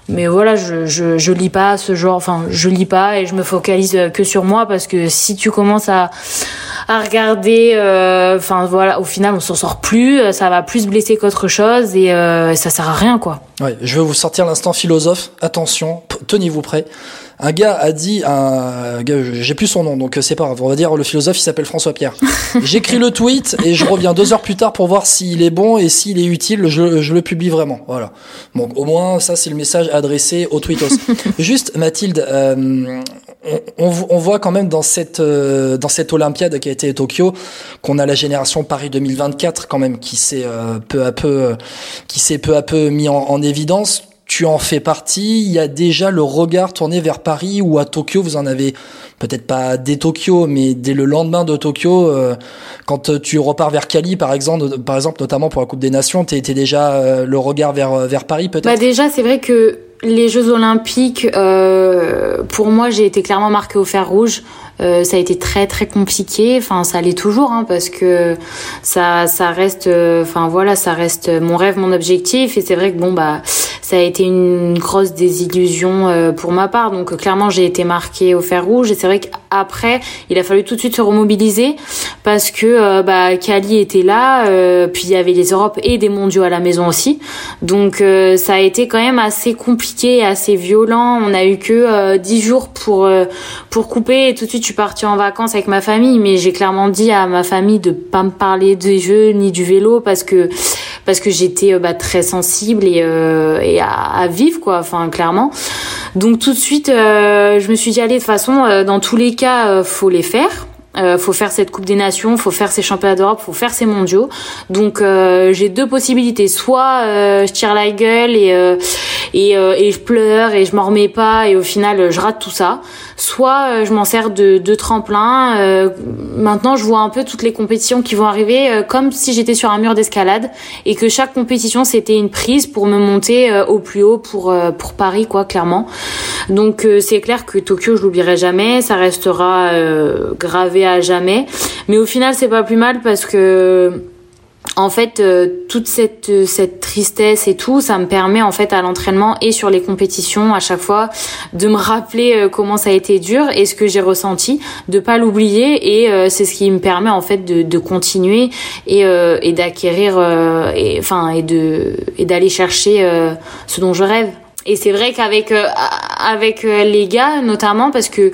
mais voilà, je, je lis pas ce genre. Enfin, je lis pas et je me focalise que sur moi parce que si tu commences à regarder. euh, Enfin voilà, au final, on s'en sort plus. euh, Ça va plus blesser qu'autre chose et euh, ça sert à rien quoi. Ouais, je vais vous sortir l'instant philosophe. Attention, tenez-vous prêts. Un gars a dit, un gars, j'ai plus son nom, donc euh, c'est pas grave. On va dire le philosophe, il s'appelle François Pierre. J'écris le tweet et je reviens deux heures plus tard pour voir s'il est bon et s'il est utile. Je, je le publie vraiment. Voilà. Bon, au moins ça, c'est le message adressé aux tweetos. Juste, Mathilde, euh, on, on, on voit quand même dans cette euh, dans cette Olympiade qui a été Tokyo qu'on a la génération Paris 2024 quand même qui s'est euh, peu à peu euh, qui s'est peu à peu mis en, en évidence. Tu en fais partie. Il y a déjà le regard tourné vers Paris ou à Tokyo. Vous en avez peut-être pas dès Tokyo, mais dès le lendemain de Tokyo, euh, quand tu repars vers Cali, par exemple, par exemple, notamment pour la Coupe des Nations, t'étais déjà euh, le regard vers vers Paris, peut-être? Bah déjà, c'est vrai que les Jeux Olympiques, euh, pour moi, j'ai été clairement marquée au fer rouge. Euh, ça a été très très compliqué. Enfin, ça l'est toujours, hein, parce que ça ça reste. euh, Enfin voilà, ça reste mon rêve, mon objectif. Et c'est vrai que bon bah ça a été une grosse désillusion euh, pour ma part. Donc euh, clairement, j'ai été marquée au fer rouge. Et c'est vrai qu'après, il a fallu tout de suite se remobiliser parce que euh, bah Cali était là. euh, puis il y avait les Europes et des Mondiaux à la maison aussi. Donc euh, ça a été quand même assez compliqué, assez violent. On a eu que euh, 10 jours pour pour couper et tout de suite je suis partie en vacances avec ma famille, mais j'ai clairement dit à ma famille de pas me parler des jeux ni du vélo parce que parce que j'étais euh, bah, très sensible et, euh, et à, à vivre quoi, enfin clairement. Donc tout de suite euh, je me suis dit allez de toute façon dans tous les cas faut les faire. Euh, faut faire cette Coupe des Nations, faut faire ces championnats d'Europe, faut faire ces mondiaux. Donc euh, j'ai deux possibilités. Soit euh, je tire la gueule et euh, et, euh, et je pleure et je m'en remets pas et au final je rate tout ça. Soit je m'en sers de, de tremplin. Maintenant je vois un peu toutes les compétitions qui vont arriver comme si j'étais sur un mur d'escalade et que chaque compétition c'était une prise pour me monter au plus haut pour pour Paris quoi clairement. Donc c'est clair que Tokyo je l'oublierai jamais, ça restera euh, à jamais. Mais au final c'est pas plus mal parce que en fait, euh, toute cette cette tristesse et tout, ça me permet en fait à l'entraînement et sur les compétitions à chaque fois de me rappeler euh, comment ça a été dur et ce que j'ai ressenti, de pas l'oublier et euh, c'est ce qui me permet en fait de, continuer et, d'acquérir et enfin et de et d'aller chercher ce dont je rêve. Et c'est vrai qu'avec avec les gars notamment parce que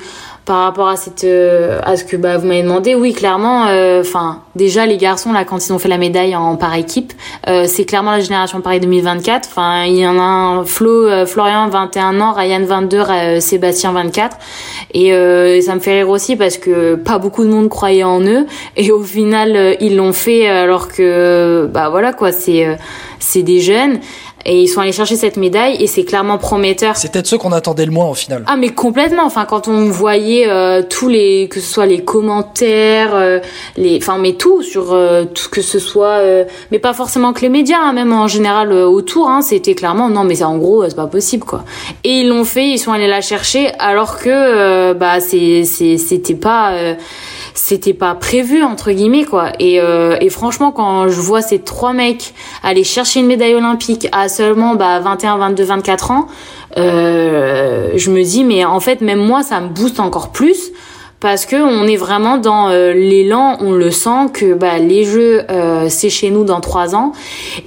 par rapport à cette euh, à ce que bah, vous m'avez demandé oui clairement enfin déjà les garçons là quand ils ont fait la médaille en par équipe euh, c'est clairement la génération Paris 2024 enfin il y en a un Flo euh, Florian 21 ans Ryan 22 euh, Sébastien 24 et euh, ça me fait rire aussi parce que pas beaucoup de monde croyait en eux. Et au final euh, ils l'ont fait alors que bah voilà quoi c'est euh, c'est des jeunes et ils sont allés chercher cette médaille et c'est clairement prometteur. C'est peut-être ceux qu'on attendait le moins au final. Ah mais complètement. Enfin quand on voyait euh, tous les que ce soit les commentaires, euh, les, enfin mais tout sur euh, tout que ce soit, euh, mais pas forcément que les médias, hein, même en général euh, autour. Hein, C'était clairement non mais c'est en gros euh, c'est pas possible quoi. Et ils l'ont fait, ils sont allés la chercher alors que euh, bah c'est c'était pas euh, c'était pas prévu entre guillemets quoi. Et, euh, et franchement quand je vois ces trois mecs aller chercher une médaille olympique à seulement bah 21 22 24 ans euh, je me dis mais en fait même moi ça me booste encore plus parce que on est vraiment dans euh, l'élan, on le sent que bah, les jeux euh, c'est chez nous dans trois ans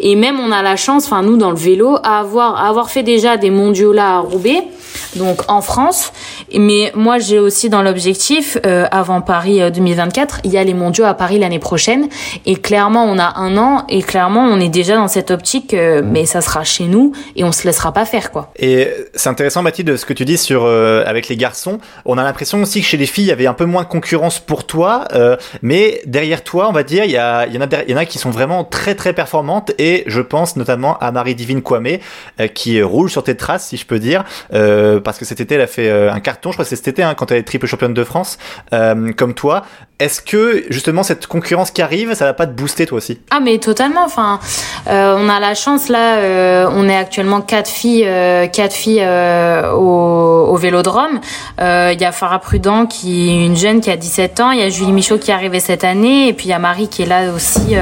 et même on a la chance, enfin nous dans le vélo, à avoir à avoir fait déjà des mondiaux là à Roubaix, donc en France. Mais moi j'ai aussi dans l'objectif euh, avant Paris euh, 2024, il y a les mondiaux à Paris l'année prochaine et clairement on a un an et clairement on est déjà dans cette optique, euh, mais ça sera chez nous et on se laissera pas faire quoi. Et c'est intéressant Mathilde ce que tu dis sur euh, avec les garçons. On a l'impression aussi que chez les filles il y avait un peu moins de concurrence pour toi, euh, mais derrière toi on va dire il y, y en a y en a qui sont vraiment très très performantes et je pense notamment à Marie Divine Kwame euh, qui roule sur tes traces si je peux dire euh, parce que cet été elle a fait un carton. Je crois que c'est cet été hein, quand elle est triple championne de France comme toi Est-ce que justement cette concurrence qui arrive, ça va pas te booster toi aussi? Ah mais totalement. Enfin, euh, on a la chance là. Euh, on est actuellement quatre filles, euh, quatre filles au, au, Vélodrome. Il y a Farah Prudent qui une jeune qui a 17 ans. Il y a Julie Michaud qui est arrivée cette année et puis il y a Marie qui est là aussi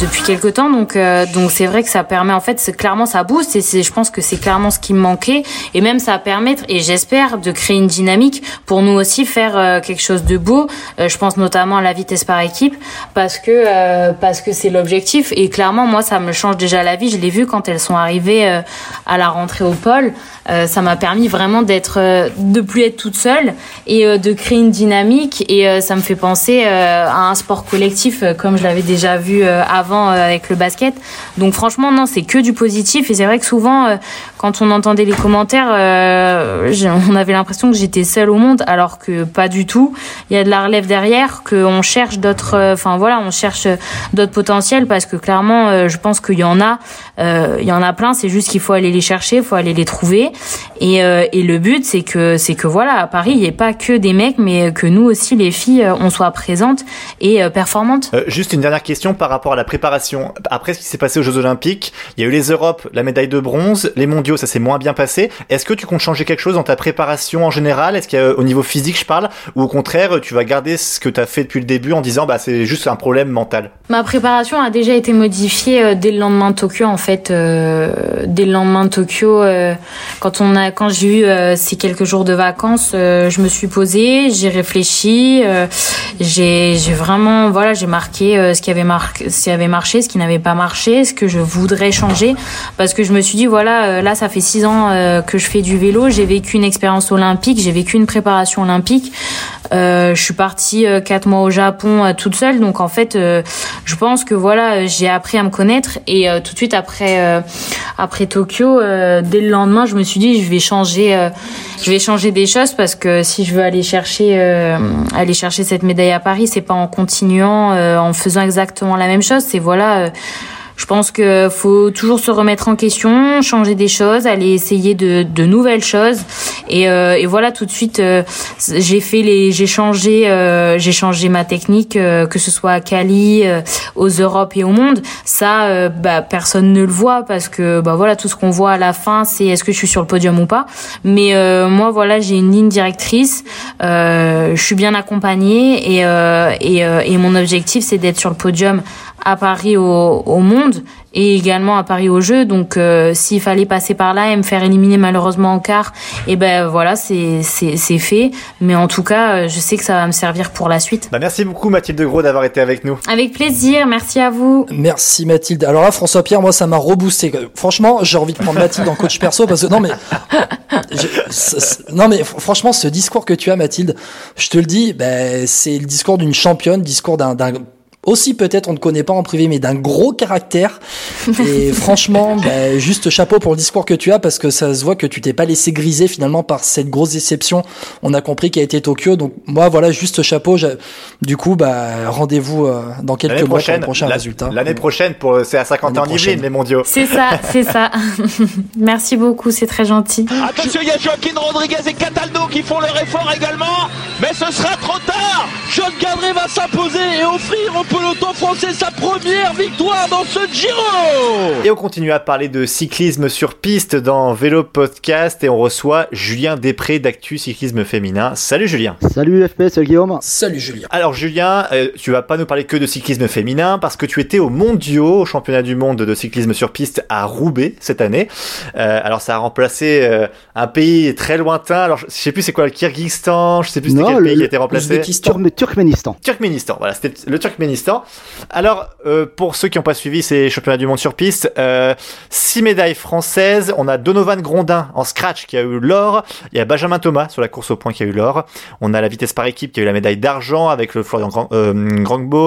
depuis quelques temps. Donc donc c'est vrai que ça permet en fait, clairement ça booste et je pense que c'est clairement ce qui me manquait et même ça va permettre et j'espère de créer une dynamique pour nous aussi faire quelque chose de beau. je pense notamment à la vitesse par équipe parce que euh, parce que c'est l'objectif. Et clairement moi ça me change déjà la vie. Je l'ai vu quand elles sont arrivées euh, à la rentrée au pôle. Euh, ça m'a permis vraiment d'être de plus être toute seule et de créer une dynamique. Et ça me fait penser à un sport collectif comme je l'avais déjà vu avant avec le basket. Donc franchement non c'est que du positif. Et c'est vrai que souvent quand on entendait les commentaires on avait l'impression que j'étais seule au monde alors que pas du tout. Il y a de la relève derrière qu'on cherche d'autres enfin voilà on cherche d'autres potentiels parce que clairement, euh, je pense qu'il y en a, euh, il y en a plein. C'est juste qu'il faut aller les chercher, il faut aller les trouver. Et, euh, et le but, c'est que c'est que voilà, à Paris, il n'y ait pas que des mecs, mais que nous aussi, les filles, on soit présentes et performantes. juste une dernière question par rapport à la préparation. Après ce qui s'est passé aux Jeux Olympiques, il y a eu les Europes, la médaille de bronze, les Mondiaux, ça s'est moins bien passé. Est-ce que tu comptes changer quelque chose dans ta préparation en général? Est-ce qu'au niveau physique, je parle, ou au contraire, tu vas garder ce que tu as fait depuis le début en disant, bah c'est juste un problème mental Ma préparation a déjà été modifiée euh, dès le lendemain de Tokyo en fait. Euh, dès le lendemain de Tokyo, euh, quand on a, quand j'ai eu ces quelques jours de vacances, je me suis posée, j'ai réfléchi, j'ai, vraiment, voilà, j'ai marqué ce qui avait marqué, ce qui avait marché, ce qui n'avait pas marché, ce que je voudrais changer, parce que je me suis dit voilà, là ça fait six ans que je fais du vélo, j'ai vécu une expérience olympique, j'ai vécu une préparation olympique. Je suis partie euh, quatre mois au Japon euh, toute seule, donc en fait, je pense que voilà, j'ai appris à me connaître. Et tout de suite après après Tokyo, dès le lendemain, je me suis dit je vais changer, je vais changer des choses parce que si je veux aller chercher aller chercher cette médaille à Paris, c'est pas en continuant, en faisant exactement la même chose, c'est voilà je pense que faut toujours se remettre en question, changer des choses, aller essayer de, de nouvelles choses. Et, euh, et, voilà, tout de suite, euh, j'ai fait les, j'ai changé, euh, j'ai changé ma technique, euh, que ce soit à Cali, aux Europes et au monde. Ça, bah, personne ne le voit parce que bah voilà, tout ce qu'on voit à la fin, c'est est-ce que je suis sur le podium ou pas. Mais moi, voilà, j'ai une ligne directrice. je suis bien accompagnée et et, et mon objectif, c'est d'être sur le podium à Paris au, au monde et également à Paris aux Jeux. Donc euh, s'il fallait passer par là et me faire éliminer malheureusement en quart, et eh ben voilà, c'est c'est fait. Mais en tout cas, euh, je sais que ça va me servir pour la suite. Bah merci beaucoup Mathilde Gros d'avoir été avec nous. Avec plaisir, merci à vous. Merci Mathilde. Alors là, François Pierre, moi ça m'a reboosté. Franchement, j'ai envie de prendre Mathilde en coach perso parce que non mais non mais franchement, ce discours que tu as Mathilde, je te le dis, ben, c'est le discours d'une championne, discours d'un aussi peut-être on ne connaît pas en privé, mais d'un gros caractère. Et franchement, bah, juste chapeau pour le discours que tu as, parce que ça se voit que tu t'es pas laissé griser finalement par cette grosse déception. On a compris qu'a été Tokyo. Donc moi, voilà, juste chapeau. Du coup, bah, rendez-vous euh, dans quelques mois pour le prochain résultat. L'année prochaine, pour c'est à 50 ans Yvelines, les mondiaux. C'est ça, c'est ça. Merci beaucoup, c'est très gentil. Attention, il y a Joaquin Rodriguez et Cataldo qui font leur effort également, mais ce sera trop tard. John Gadré va s'imposer et offrir au peloton français sa première victoire dans ce Giro Et on continue à parler de cyclisme sur piste dans Vélo Podcast et on reçoit Julien Després d'Actu Cyclisme Féminin. Salut Julien Salut FP, salut Guillaume Salut Julien Alors Julien, euh, tu vas pas nous parler que de cyclisme féminin parce que tu étais au mondiaux, au championnat du monde de cyclisme sur piste à Roubaix cette année. Euh, alors ça a remplacé euh, un pays très lointain, alors je sais plus c'est quoi le Kyrgyzstan, je sais plus c'était quel pays qui a été remplacé. Turkménistan. Turkménistan, voilà, c'était le Turkménistan alors, euh, pour ceux qui n'ont pas suivi ces championnats du monde sur piste, euh, six médailles françaises. On a Donovan Grondin en scratch qui a eu l'or. Il y a Benjamin Thomas sur la course au point qui a eu l'or. On a la vitesse par équipe qui a eu la médaille d'argent avec le Florian Grand, euh.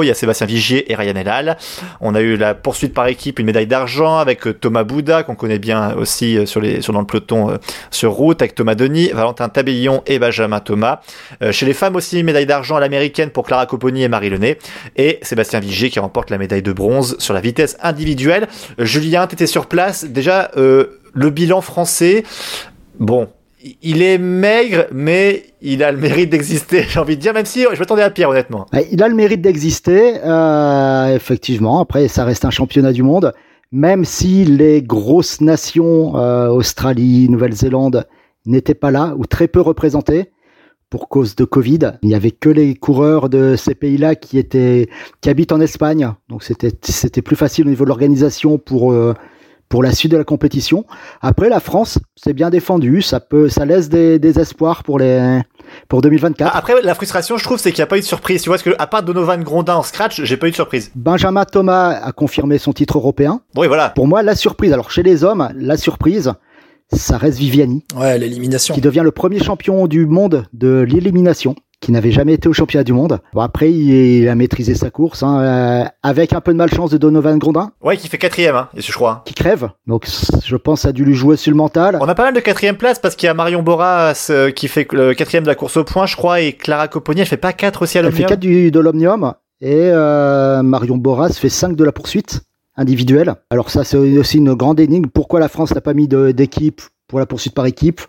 Il y a Sébastien Vigier et Ryan Elal. On a eu la poursuite par équipe, une médaille d'argent avec Thomas Bouda qu'on connaît bien aussi sur dans le peloton sur route avec Thomas Denis, Valentin Tabellon et Benjamin Thomas. chez les femmes aussi, médaille d'argent à l'américaine pour Clara Copponi et Marie Lenay. Et Sébastien Vigier qui remporte la médaille de bronze sur la vitesse individuelle. Julien, tu étais sur place. Déjà, euh, le bilan français, bon, il est maigre, mais il a le mérite d'exister, j'ai envie de dire, même si je m'attendais à pire, honnêtement. Il a le mérite d'exister, euh, effectivement. Après, ça reste un championnat du monde. Même si les grosses nations, euh, Australie, Nouvelle-Zélande, n'étaient pas là, ou très peu représentées, pour cause de Covid. Il n'y avait que les coureurs de ces pays-là qui étaient, qui habitent en Espagne. Donc c'était, c'était plus facile au niveau de l'organisation pour, euh, pour la suite de la compétition. Après, la France, c'est bien défendu. Ça peut, ça laisse des, des espoirs pour les, pour 2024. Après, la frustration, je trouve, c'est qu'il n'y a pas eu de surprise. Tu vois, parce que, à part Donovan Grondin en scratch, j'ai pas eu de surprise. Benjamin Thomas a confirmé son titre européen. Oui, voilà. Pour moi, la surprise. Alors, chez les hommes, la surprise, ça reste Viviani. Ouais, l'élimination. Qui devient le premier champion du monde de l'élimination qui n'avait jamais été au championnat du monde. Bon, après, il, a maîtrisé sa course, hein, euh, avec un peu de malchance de Donovan Grondin. Ouais, qui fait quatrième, hein, je crois. Qui crève. Donc, je pense, ça a dû lui jouer sur le mental. On a pas mal de quatrième place parce qu'il y a Marion Boras euh, qui fait le quatrième de la course au point, je crois, et Clara Copponi, elle fait pas quatre aussi à l'Omnium. Elle fait quatre du, de l'Omnium, et euh, Marion Boras fait cinq de la poursuite individuelle. Alors ça, c'est aussi une grande énigme. Pourquoi la France n'a pas mis d'équipe pour la poursuite par équipe?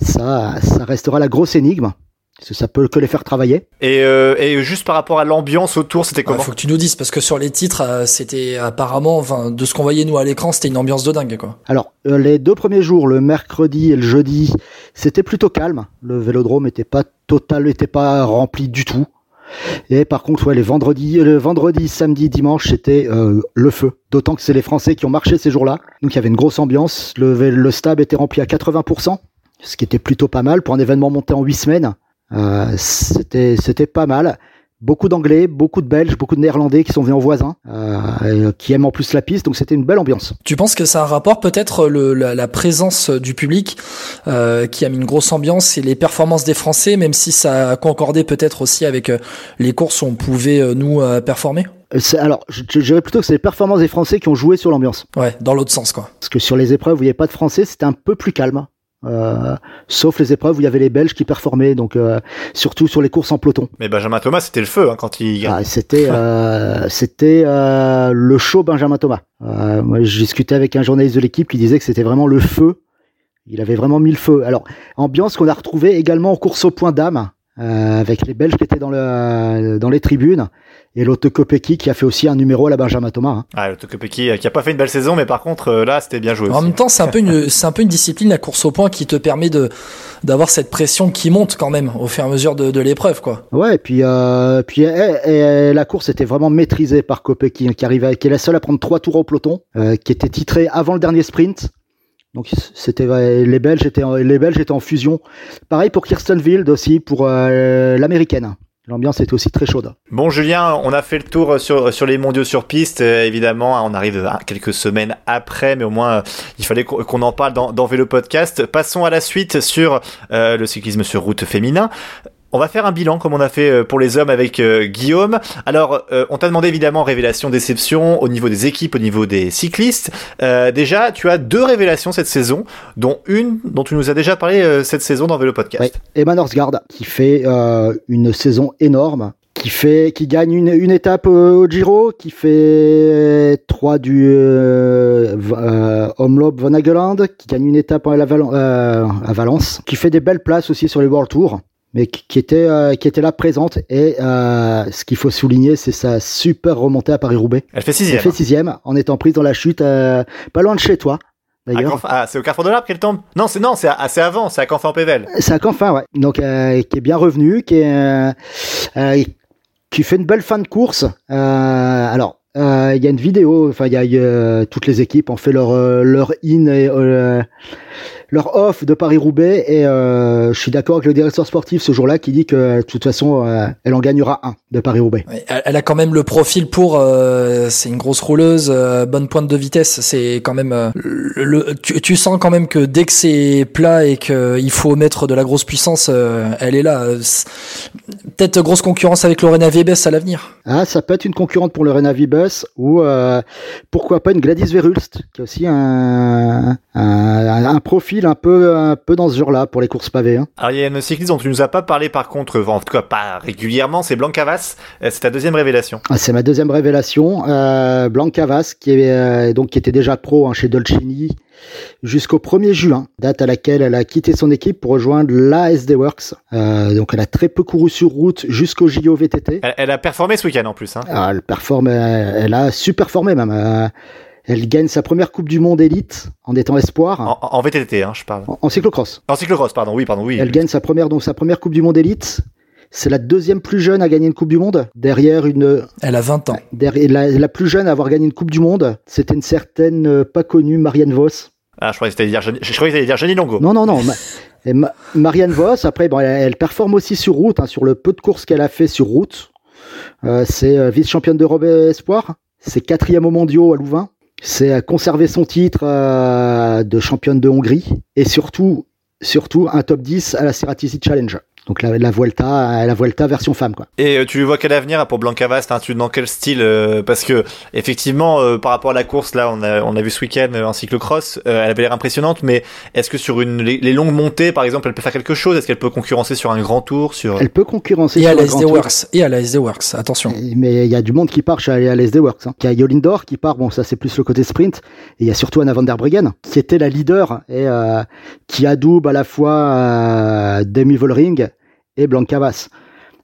Ça, ça restera la grosse énigme. Parce que ça peut que les faire travailler. Et, euh, et juste par rapport à l'ambiance autour, c'était comment? Il faut que tu nous dises parce que sur les titres, euh, c'était apparemment, enfin, de ce qu'on voyait nous à l'écran, c'était une ambiance de dingue, quoi. Alors, euh, les deux premiers jours, le mercredi et le jeudi, c'était plutôt calme. Le Vélodrome était pas total, était pas rempli du tout. Et par contre, ouais, les vendredis, le vendredi, samedi, dimanche, c'était le feu. D'autant que c'est les Français qui ont marché ces jours-là. Donc il y avait une grosse ambiance. Le, le stade était rempli à 80%, ce qui était plutôt pas mal pour un événement monté en huit semaines. Euh, c'était c'était pas mal. Beaucoup d'anglais, beaucoup de belges, beaucoup de néerlandais qui sont venus en voisin, euh, qui aiment en plus la piste, donc c'était une belle ambiance. Tu penses que ça a un rapport peut-être la, la, présence du public euh, qui a mis une grosse ambiance et les performances des Français, même si ça a concordé peut-être aussi avec euh, les courses où on pouvait euh, nous performer? Alors, je, je dirais plutôt que c'est les performances des Français qui ont joué sur l'ambiance. Ouais, dans l'autre sens, quoi. Parce que sur les épreuves où il n'y avait pas de Français, c'était un peu plus calme. Euh, sauf les épreuves où il y avait les Belges qui performaient, donc euh, surtout sur les courses en peloton. Mais Benjamin Thomas, c'était le feu hein, quand il. Ah, c'était euh, c'était euh, le show Benjamin Thomas. Euh, moi, je discutais avec un journaliste de l'équipe qui disait que c'était vraiment le feu. Il avait vraiment mis le feu. Alors ambiance qu'on a retrouvée également en course au point d'âme. avec les Belges qui étaient dans, le, dans les tribunes et l'Autokopeki qui a fait aussi un numéro à la Benjamin Thomas. Hein. Ah, l'Autokopeki qui a pas fait une belle saison, mais par contre là c'était bien joué. En même temps, c'est un peu une c'est un peu une discipline la course au point qui te permet de d'avoir cette pression qui monte quand même au fur et à mesure de, de l'épreuve quoi. Ouais, et puis euh, puis et, et, la course était vraiment maîtrisée par Kopecky qui arrivait qui est la seule à prendre trois tours au peloton, euh, qui était titré avant le dernier sprint. Donc c'était les Belges étaient les Belges étaient en fusion. Pareil pour Kirsten Wild aussi pour euh, l'américaine. L'ambiance est aussi très chaude. Bon Julien, on a fait le tour sur, sur les mondiaux sur piste. Euh, évidemment, on arrive quelques semaines après, mais au moins euh, il fallait qu'on en parle dans, dans Vélo Podcast. Passons à la suite sur euh, le cyclisme sur route féminin. On va faire un bilan comme on a fait pour les hommes avec Guillaume. Alors, on t'a demandé évidemment révélation, déception au niveau des équipes, au niveau des cyclistes. Euh, déjà, tu as deux révélations cette saison, dont une dont tu nous as déjà parlé cette saison dans Vélo Podcast. Oui. Emma Norsgaard qui fait euh, une saison énorme. Qui fait, qui gagne une, une étape au Giro, qui fait trois du euh, euh, Omloop Van Hageland, qui gagne une étape à, la Val à Valence, qui fait des belles places aussi sur les World Tour mais qui était euh, qui était là présente et euh, ce qu'il faut souligner c'est sa super remontée à Paris Roubaix. Elle fait sixième. Elle fait sixième en étant prise dans la chute euh, pas loin de chez toi. D'ailleurs. Ah, c'est au Carrefour de l'Arbre qu'elle tombe? Non, c'est non, c'est assez avant, c'est à Canfin-Pével. C'est à Canfin, ouais. Donc qui est bien revenu, qui est qui fait une belle fin de course. alors il y a une vidéo, enfin il y a, y a, toutes les équipes ont fait leur leur in et leur off de Paris-Roubaix et euh, je suis d'accord avec le directeur sportif ce jour-là qui dit que de toute façon euh, elle en gagnera un de Paris-Roubaix. Elle a quand même le profil pour euh, c'est une grosse rouleuse, bonne pointe de vitesse, c'est quand même le, tu, tu, sens quand même que dès que c'est plat et qu'il faut mettre de la grosse puissance, elle est là. Peut-être grosse concurrence avec Lorena Vibes à l'avenir. Ah, ça peut être une concurrente pour Lorena Vibes ou pourquoi pas une Gladys Verhulst qui a aussi un, un, un profil profil un peu, un peu dans ce genre-là pour les courses pavées. Hein. Alors il y a une cycliste dont tu nous as pas parlé par contre, en tout cas pas régulièrement, c'est Blancavas. Euh, c'est ta deuxième révélation. Ah, c'est ma deuxième révélation. Euh, Blancavas, qui, est, euh, donc, qui était déjà pro hein, chez Dolcini jusqu'au 1er juin, date à laquelle elle a quitté son équipe pour rejoindre l'ASD Works. Euh, donc elle a très peu couru sur route jusqu'au JO VTT. Elle, elle, a performé ce week-end en plus. Hein. Ah, elle performe, elle a super performé même. Euh, elle gagne sa première Coupe du Monde élite en étant espoir. En, en VTT, hein, je parle. En, en, cyclocross. En cyclocross, pardon, oui, pardon, oui. Elle gagne sa première, donc sa première Coupe du Monde élite. C'est la deuxième plus jeune à gagner une Coupe du Monde, derrière une. Elle a 20 ans. Derrière, la, la plus jeune à avoir gagné une Coupe du Monde, c'était une certaine euh, pas connue Marianne Vos. Ah, je croyais que c'était dire, je croyais que t'allais dire Jenny Longo. Non, non, non. Ma, Ma, Marianne Vos, après, bon, elle, elle, performe aussi sur route, hein, sur le peu de courses qu'elle a fait sur route. Euh, c'est euh, vice-championne d'Europe Espoir. C'est quatrième au mondiaux à Louvain. C'est conserver son titre euh, de championne de Hongrie. Et surtout, surtout, un top 10 à la Ceratisi Challenge. Donc la, la Vuelta, la Vuelta version femme quoi. Et euh, tu lui vois quel avenir pour Blancavast hein, Tu dans quel style euh, Parce que effectivement, euh, par rapport à la course, là, on a on a vu ce week-end en cyclocross, elle avait l'air impressionnante. Mais est-ce que sur une les, les, longues montées, par exemple, elle peut faire quelque chose? Est-ce qu'elle peut concurrencer sur un grand tour sur Elle peut concurrencer et sur à un la SD. Works et à la SD Works. Attention. Mais il y a du monde qui part chez à la SD Works. Hein. Il y a Yolindor qui part. Bon, ça c'est plus le côté sprint. Et il y a surtout Anna van der Breggen qui était la leader et euh, qui adoube à la fois euh, Demi Vollering et Blancavas.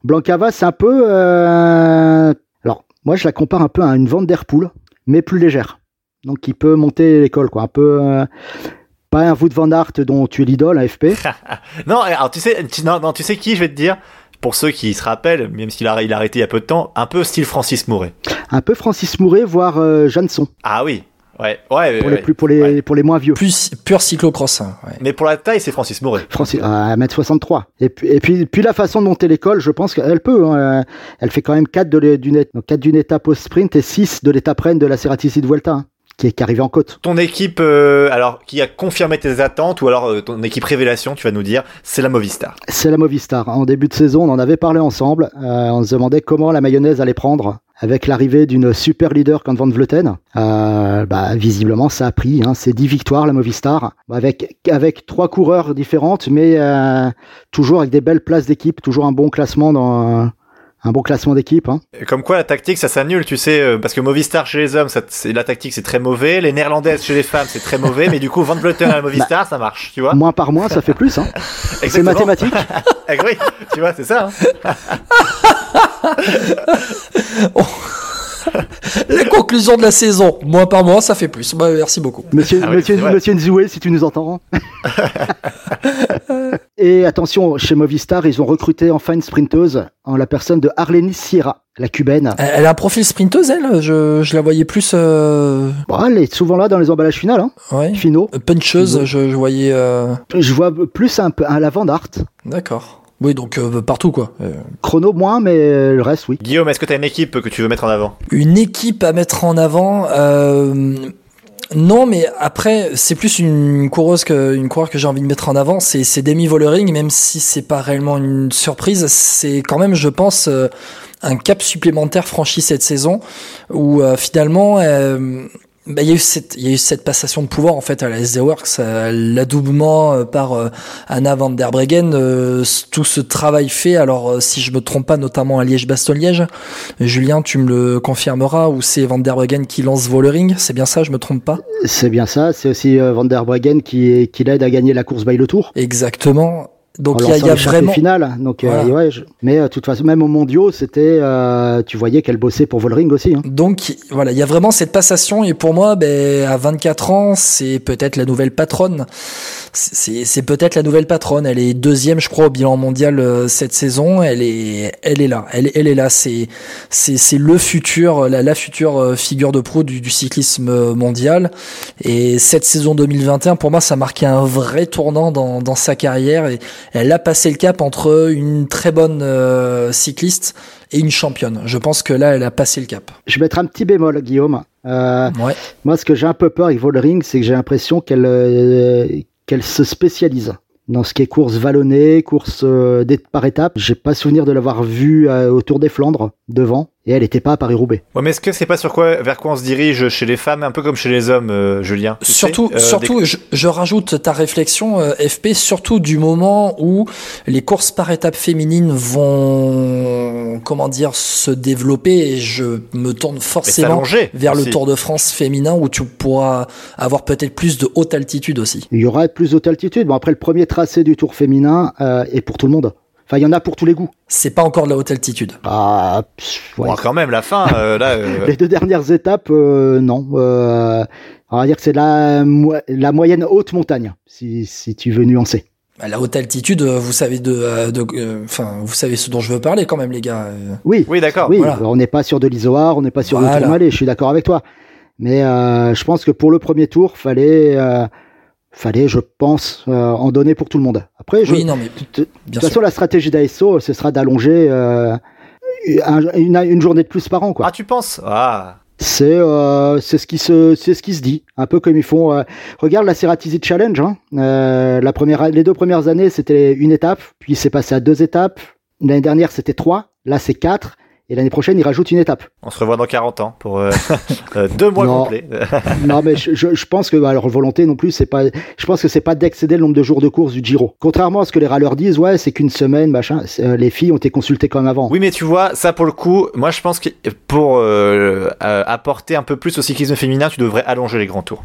Blancavas, c'est un peu. Euh... Alors, moi, je la compare un peu à une Van Der Poel, mais plus légère. Donc, qui peut monter l'école, quoi. Un peu. Euh... Pas un Wout Van Aert dont tu es l'idole, un FP. non, alors tu sais, tu, non, non, tu sais qui je vais te dire? Pour ceux qui se rappellent, même s'il a, il a arrêté il y a peu de temps, un peu style Francis Mouret. Un peu Francis Mouret, voire euh. Ah oui, Ouais, ouais, pour ouais, les plus pour les ouais. pour les moins vieux. Plus pur cyclocross. Hein, ouais. Mais pour la taille, c'est Francis Mouret. Francis à 1m63. Et puis et puis puis la façon de monter l'école, je pense qu'elle peut. Hein. Elle fait quand même 4 d'une étape au sprint et 6 de l'étape reine de la Ceratisi de Vuelta. Hein, qui est arrivé en côte. Ton équipe, euh, alors qui a confirmé tes attentes ou alors euh, ton équipe révélation, tu vas nous dire, c'est la Movistar. C'est la Movistar. En début de saison, on en avait parlé ensemble. Euh, on se demandait comment la mayonnaise allait prendre avec l'arrivée d'une super leader comme Van Vleuten. Bah, visiblement, ça a pris. Hein, c'est 10 victoires, la Movistar, avec, avec trois coureurs différentes, mais toujours avec des belles places d'équipe, toujours un bon classement dans... Un bon classement d'équipe. Hein. Comme quoi la tactique ça s'annule, tu sais, euh, parce que Movistar chez les hommes, ça, la tactique c'est très mauvais, les néerlandaises chez les femmes c'est très mauvais, mais du coup Van Vleuten à la Movistar bah, ça marche, tu vois. Moins par mois ça fait plus, hein. c'est mathématique. oui, tu vois, c'est ça. Hein. La conclusion de la saison, mois par mois, ça fait plus. Bah, merci beaucoup. Monsieur, ah oui, monsieur, monsieur Nzoué, si tu nous entends. Et attention, chez Movistar, ils ont recruté enfin une sprinteuse en la personne de Arlenis Sierra, la cubaine. Elle a un profil sprinteuse, elle? Je, je la voyais plus. Euh... Bon, elle est souvent là dans les emballages finales, hein. Ouais. Finaux. Puncheuse, je, je, voyais. Euh... Je vois plus un peu un lavant d'art. D'accord. Oui, donc euh, partout quoi. Euh... Chrono moins, mais le reste oui. Guillaume, est-ce que tu as une équipe que tu veux mettre en avant? Une équipe à mettre en avant euh... Non, mais après, c'est plus une coureuse que une coureur que j'ai envie de mettre en avant. C'est c'est Demi Vollering, même si c'est pas réellement une surprise. C'est quand même, je pense, euh, un cap supplémentaire franchi cette saison où euh, finalement. Bah, il y a eu cette, il y a eu cette passation de pouvoir en fait à la SD Works, l'adoubement euh, par euh, Anna van der Breggen, euh, tout ce travail fait. Alors si je me trompe pas, notamment à Liège-Bastogne-Liège, Julien, tu me le confirmeras, où c'est van der Breggen qui lance Vollering, c'est bien ça, je me trompe pas? C'est bien ça. C'est aussi euh, van der Breggen qui, qui l'aide à gagner la course by le Tour. Exactement. Donc il y a, y a vraiment finale. Donc voilà. euh, ouais, je... mais de toute façon même au mondiaux, c'était euh, tu voyais qu'elle bossait pour Volring aussi. Hein. Donc voilà, il y a vraiment cette passation et pour moi ben à 24 ans, c'est peut-être la nouvelle patronne. C'est c'est peut-être la nouvelle patronne, elle est deuxième je crois au bilan mondial euh, cette saison, elle est elle est là, elle elle est là, c'est c'est c'est le futur la, la future euh, figure de pro du, du cyclisme mondial et cette saison 2021 pour moi ça a marqué un vrai tournant dans dans sa carrière et elle a passé le cap entre une très bonne euh, cycliste et une championne. Je pense que là, elle a passé le cap. Je vais mettre un petit bémol, Guillaume. Euh, ouais. Moi, ce que j'ai un peu peur avec Vollering, c'est que j'ai l'impression qu'elle euh, qu'elle se spécialise dans ce qui est course vallonnée, course euh, par étapes. J'ai pas souvenir de l'avoir vue euh, au Tour des Flandres devant. Et elle n'était pas à Paris-Roubaix. Ouais, mais est-ce que c'est pas sur quoi, vers quoi on se dirige chez les femmes, un peu comme chez les hommes, euh, Julien tu Surtout, sais, euh, surtout, des- je, je rajoute ta réflexion, euh, FP, surtout du moment où les courses par étapes féminines vont, comment dire, se développer et je me tourne forcément vers le. Tour de France féminin où tu pourras avoir peut-être plus de haute altitude aussi. Il y aura plus haute altitude. Bon, après, le premier tracé du Tour féminin euh, est pour tout le monde. Enfin, il y en a pour tous les goûts. C'est pas encore de la haute altitude. Ah, pff, ouais. Bon, quand même, la fin, euh, là. euh, Les deux dernières étapes, euh, non. Euh, on va dire que c'est la, mo- la moyenne haute montagne, si, si tu veux nuancer. À La haute altitude, vous savez de, de, enfin, vous savez ce dont je veux parler quand même, les gars. Oui, Oui, d'accord. oui. voilà. On n'est pas sur de l'isoar, on n'est pas sur Voilà. le Tourmalet. Je suis d'accord avec toi. Mais euh, je pense que pour le premier tour, fallait, euh, fallait, je pense, euh, en donner pour tout le monde. Après, je, Oui, non, mais de, toute façon, sûr. la stratégie d'ASO, ce sera d'allonger euh, un- une, une journée de plus par an, quoi. Ah, tu penses? Ah. C'est euh, c'est ce qui se c'est ce qui se dit un peu comme ils font euh, regarde la Ceratizzi Challenge hein. Euh, la première les deux premières années c'était une étape puis c'est passé à deux étapes l'année dernière c'était trois là c'est quatre et l'année prochaine ils rajoutent une étape On se revoit dans 40 ans pour euh, euh, deux mois Non. complets. non mais je, je, je pense que bah, leur volonté non plus c'est pas je pense que c'est pas d'excéder le nombre de jours de course du Giro contrairement à ce que les râleurs disent ouais c'est qu'une semaine machin euh, les filles ont été consultées comme avant Oui, mais tu vois, ça pour le coup, moi je pense que pour euh, apporter un peu plus au cyclisme féminin, tu devrais allonger les grands tours.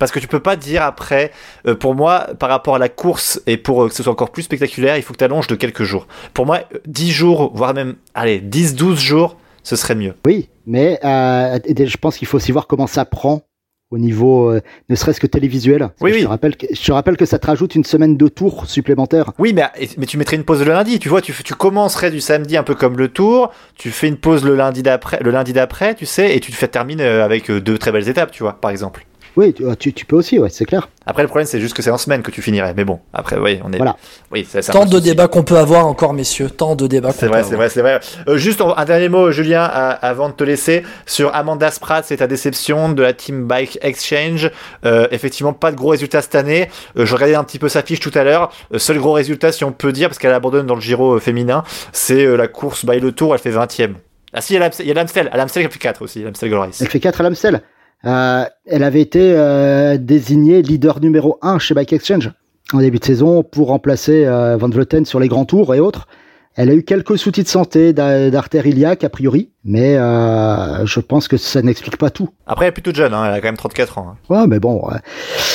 Parce que tu peux pas dire après, euh, pour moi, par rapport à la course et pour euh, que ce soit encore plus spectaculaire, il faut que tu allonges de quelques jours. Pour moi, euh, 10 jours, voire même, allez, 10-12 jours, ce serait mieux. Oui, mais euh, je pense qu'il faut aussi voir comment ça prend au niveau, euh, ne serait-ce que télévisuel. Oui, que oui. Je te, rappelle que, je te rappelle que ça te rajoute une semaine de tours supplémentaires. Oui, mais, mais tu mettrais une pause le lundi. Tu vois, tu, tu commencerais du samedi un peu comme le tour, tu fais une pause le lundi d'après, le lundi d'après, tu sais, et tu te fais terminer euh, avec euh, deux très belles étapes, tu vois, par exemple. Oui, tu, tu, tu peux aussi, ouais, c'est clair. Après, le problème, c'est juste que c'est en semaine que tu finirais. Mais bon, après, oui, on est. Voilà. Oui, c'est ça. Tant de débats qu'on peut avoir encore, messieurs. Tant de débats. C'est qu'on vrai, peut c'est avoir. vrai, c'est vrai. Euh, juste un dernier mot, Julien, à- avant de te laisser sur Amanda Spratt, c'est ta déception de la Team Bike Exchange. Euh, effectivement, pas de gros résultats cette année. Euh, je regardais un petit peu sa fiche tout à l'heure. Euh, seul gros résultat, si on peut dire, parce qu'elle abandonne dans le Giro euh, féminin, c'est euh, la course by le Tour. Elle fait 20ème. Ah si, il y a l'Amstel, il y a l'Amstel. À l'Amstel, elle fait 4 aussi, l'Amstel. Elle fait 4 à l'Amstel. Euh, elle avait été euh, désignée leader numéro 1 chez Bike Exchange en début de saison pour remplacer euh, Van Vleuten sur les grands tours et autres. Elle a eu quelques soucis de santé d'a- d'artère iliaque a priori, mais euh, je pense que ça n'explique pas tout. Après, elle est plutôt jeune, hein, elle a quand même 34 ans. hein. Ouais, mais bon, ouais.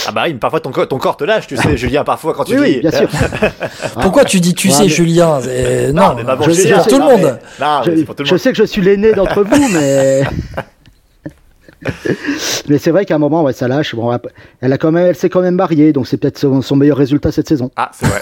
Ah bah oui, mais parfois ton, co- ton corps te lâche, tu sais, Julien, parfois quand tu oui, dis... oui, bien sûr. Pourquoi tu dis tu Ouais, sais, mais- Julien C'est- Non, mais bah bon, je c'est sais, pour je tout le non, monde. non, je, c'est pour tout le je monde. sais que je suis l'aîné d'entre vous, mais mais c'est vrai qu'à un moment, ouais, ça lâche. Bon, elle a quand même, elle s'est quand même mariée, donc c'est peut-être son, son meilleur résultat cette saison. Ah, c'est vrai.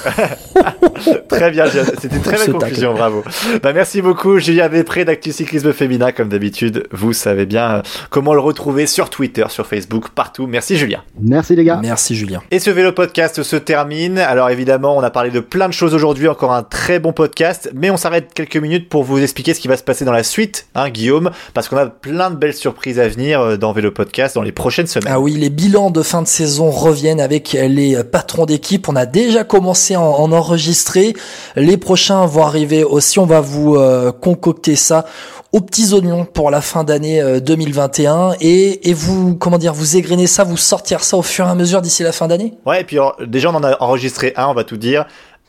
très bien, c'était une très belle tacle. conclusion, bravo. Bah, merci beaucoup, Julien Després d'Actu Cyclisme Féminin, comme d'habitude. Vous savez bien euh, comment le retrouver sur Twitter, sur Facebook, partout. Merci, Julien. Merci les gars. Merci, Julien. Et ce vélo podcast se termine. Alors évidemment, on a parlé de plein de choses aujourd'hui, encore un très bon podcast, mais on s'arrête quelques minutes pour vous expliquer ce qui va se passer dans la suite, hein, Guillaume, parce qu'on a plein de belles surprises à venir euh, dans Vélo Podcast dans les prochaines semaines. Ah oui, les bilans de fin de saison reviennent avec les patrons d'équipe. On a déjà commencé à en, en enregistrer. Les prochains vont arriver aussi. On va vous euh, concocter ça aux petits oignons pour la fin d'année euh, 2021 et, et vous comment dire vous égrenez ça, vous sortir ça au fur et à mesure d'ici la fin d'année? Ouais, et puis déjà on en a enregistré un, on va tout dire.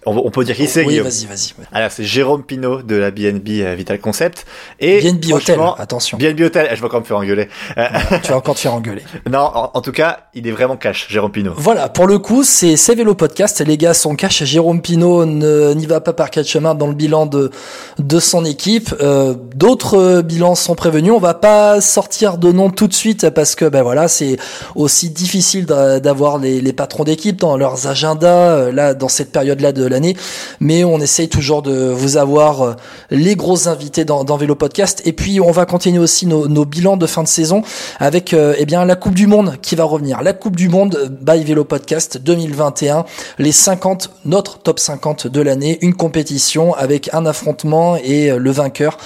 On, peut dire qui c'est, Oui, vas-y, vas-y. Alors c'est Jérôme Pinault de la BNB euh, Vital Concept et BNB Hotel, attention. BNB Hotel, je vais encore me faire engueuler. Euh, tu vas encore te faire engueuler. non, en, en tout cas, il est vraiment cash, Jérôme Pinault. Voilà, pour le coup, c'est Vélo Podcast. Les gars sont cash. Jérôme Pinault n'y va pas par quatre chemins dans le bilan de, de son équipe. Euh, D'autres bilans sont prévenus. On va pas sortir de nom tout de suite parce que ben voilà, c'est aussi difficile d'a- d'avoir les, les patrons d'équipe dans leurs agendas là dans cette période-là de l'année. Mais on essaye toujours de vous avoir euh, les gros invités dans, dans Vélo Podcast. Et puis on va continuer aussi nos, nos bilans de fin de saison avec euh, eh bien la Coupe du Monde qui va revenir. La Coupe du Monde euh, by Vélo Podcast 2021, les 50, notre top 50 de l'année, une compétition avec un affrontement et le vainqueur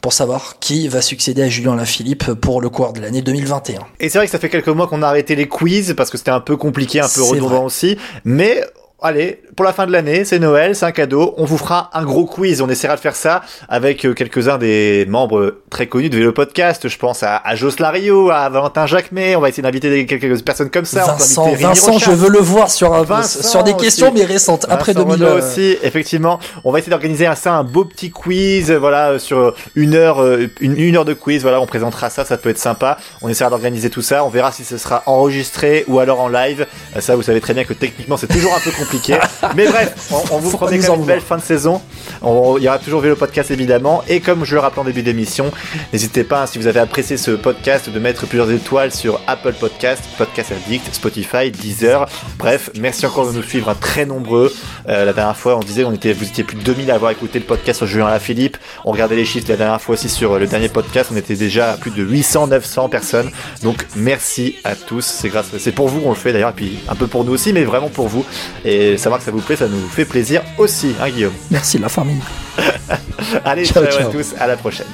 pour savoir qui va succéder à Julien Lafilippe pour le cours de l'année 2021. Et c'est vrai que ça fait quelques mois qu'on a arrêté les quiz parce que c'était un peu compliqué, un peu redondant vrai. aussi, mais allez, pour la fin de l'année, c'est Noël, c'est un cadeau. On vous fera un gros quiz. On essaiera de faire ça avec euh, quelques-uns des membres très connus de Vélo Podcast. Je pense à, à Jos Lario, à Valentin Jacquemet. On va essayer d'inviter quelques personnes comme ça. Vincent, Vincent, je veux le voir sur, un- Vincent sur des questions aussi. mais récentes, après Vincent 2000. Renaud euh, aussi, effectivement. On va essayer d'organiser un, ça, un beau petit quiz, euh, voilà, euh, sur une heure, euh, une, une heure de quiz. Voilà, on présentera ça, ça peut être sympa. On essaiera d'organiser tout ça. On verra si ce sera enregistré ou alors en live. Euh, Ça, vous savez très bien que techniquement, c'est toujours un peu compliqué. Mais bref, on, on vous promet quand même une belle fin de saison. On- Il y aura toujours Vélo Podcast évidemment. Et comme je le rappelais en début d'émission, n'hésitez pas, hein, si vous avez apprécié ce podcast, de mettre plusieurs étoiles sur Apple Podcast, Podcast Addict, Spotify, Deezer. Bref, merci encore de nous suivre, hein, très nombreux. Euh, la dernière fois, on disait, on était, vous étiez plus de 2000 à avoir écouté le podcast sur Julien Philippe. On regardait les chiffres la dernière fois aussi sur le dernier podcast, on était déjà à plus de 800, 900 personnes. Donc merci à tous. C'est grâce, c'est pour vous qu'on le fait d'ailleurs, et puis un peu pour nous aussi, mais vraiment pour vous. Et savoir que ça vous plaît, ça nous fait plaisir aussi, hein Guillaume. Merci la famille. Allez, Ciao, ciao, à tous, à la prochaine.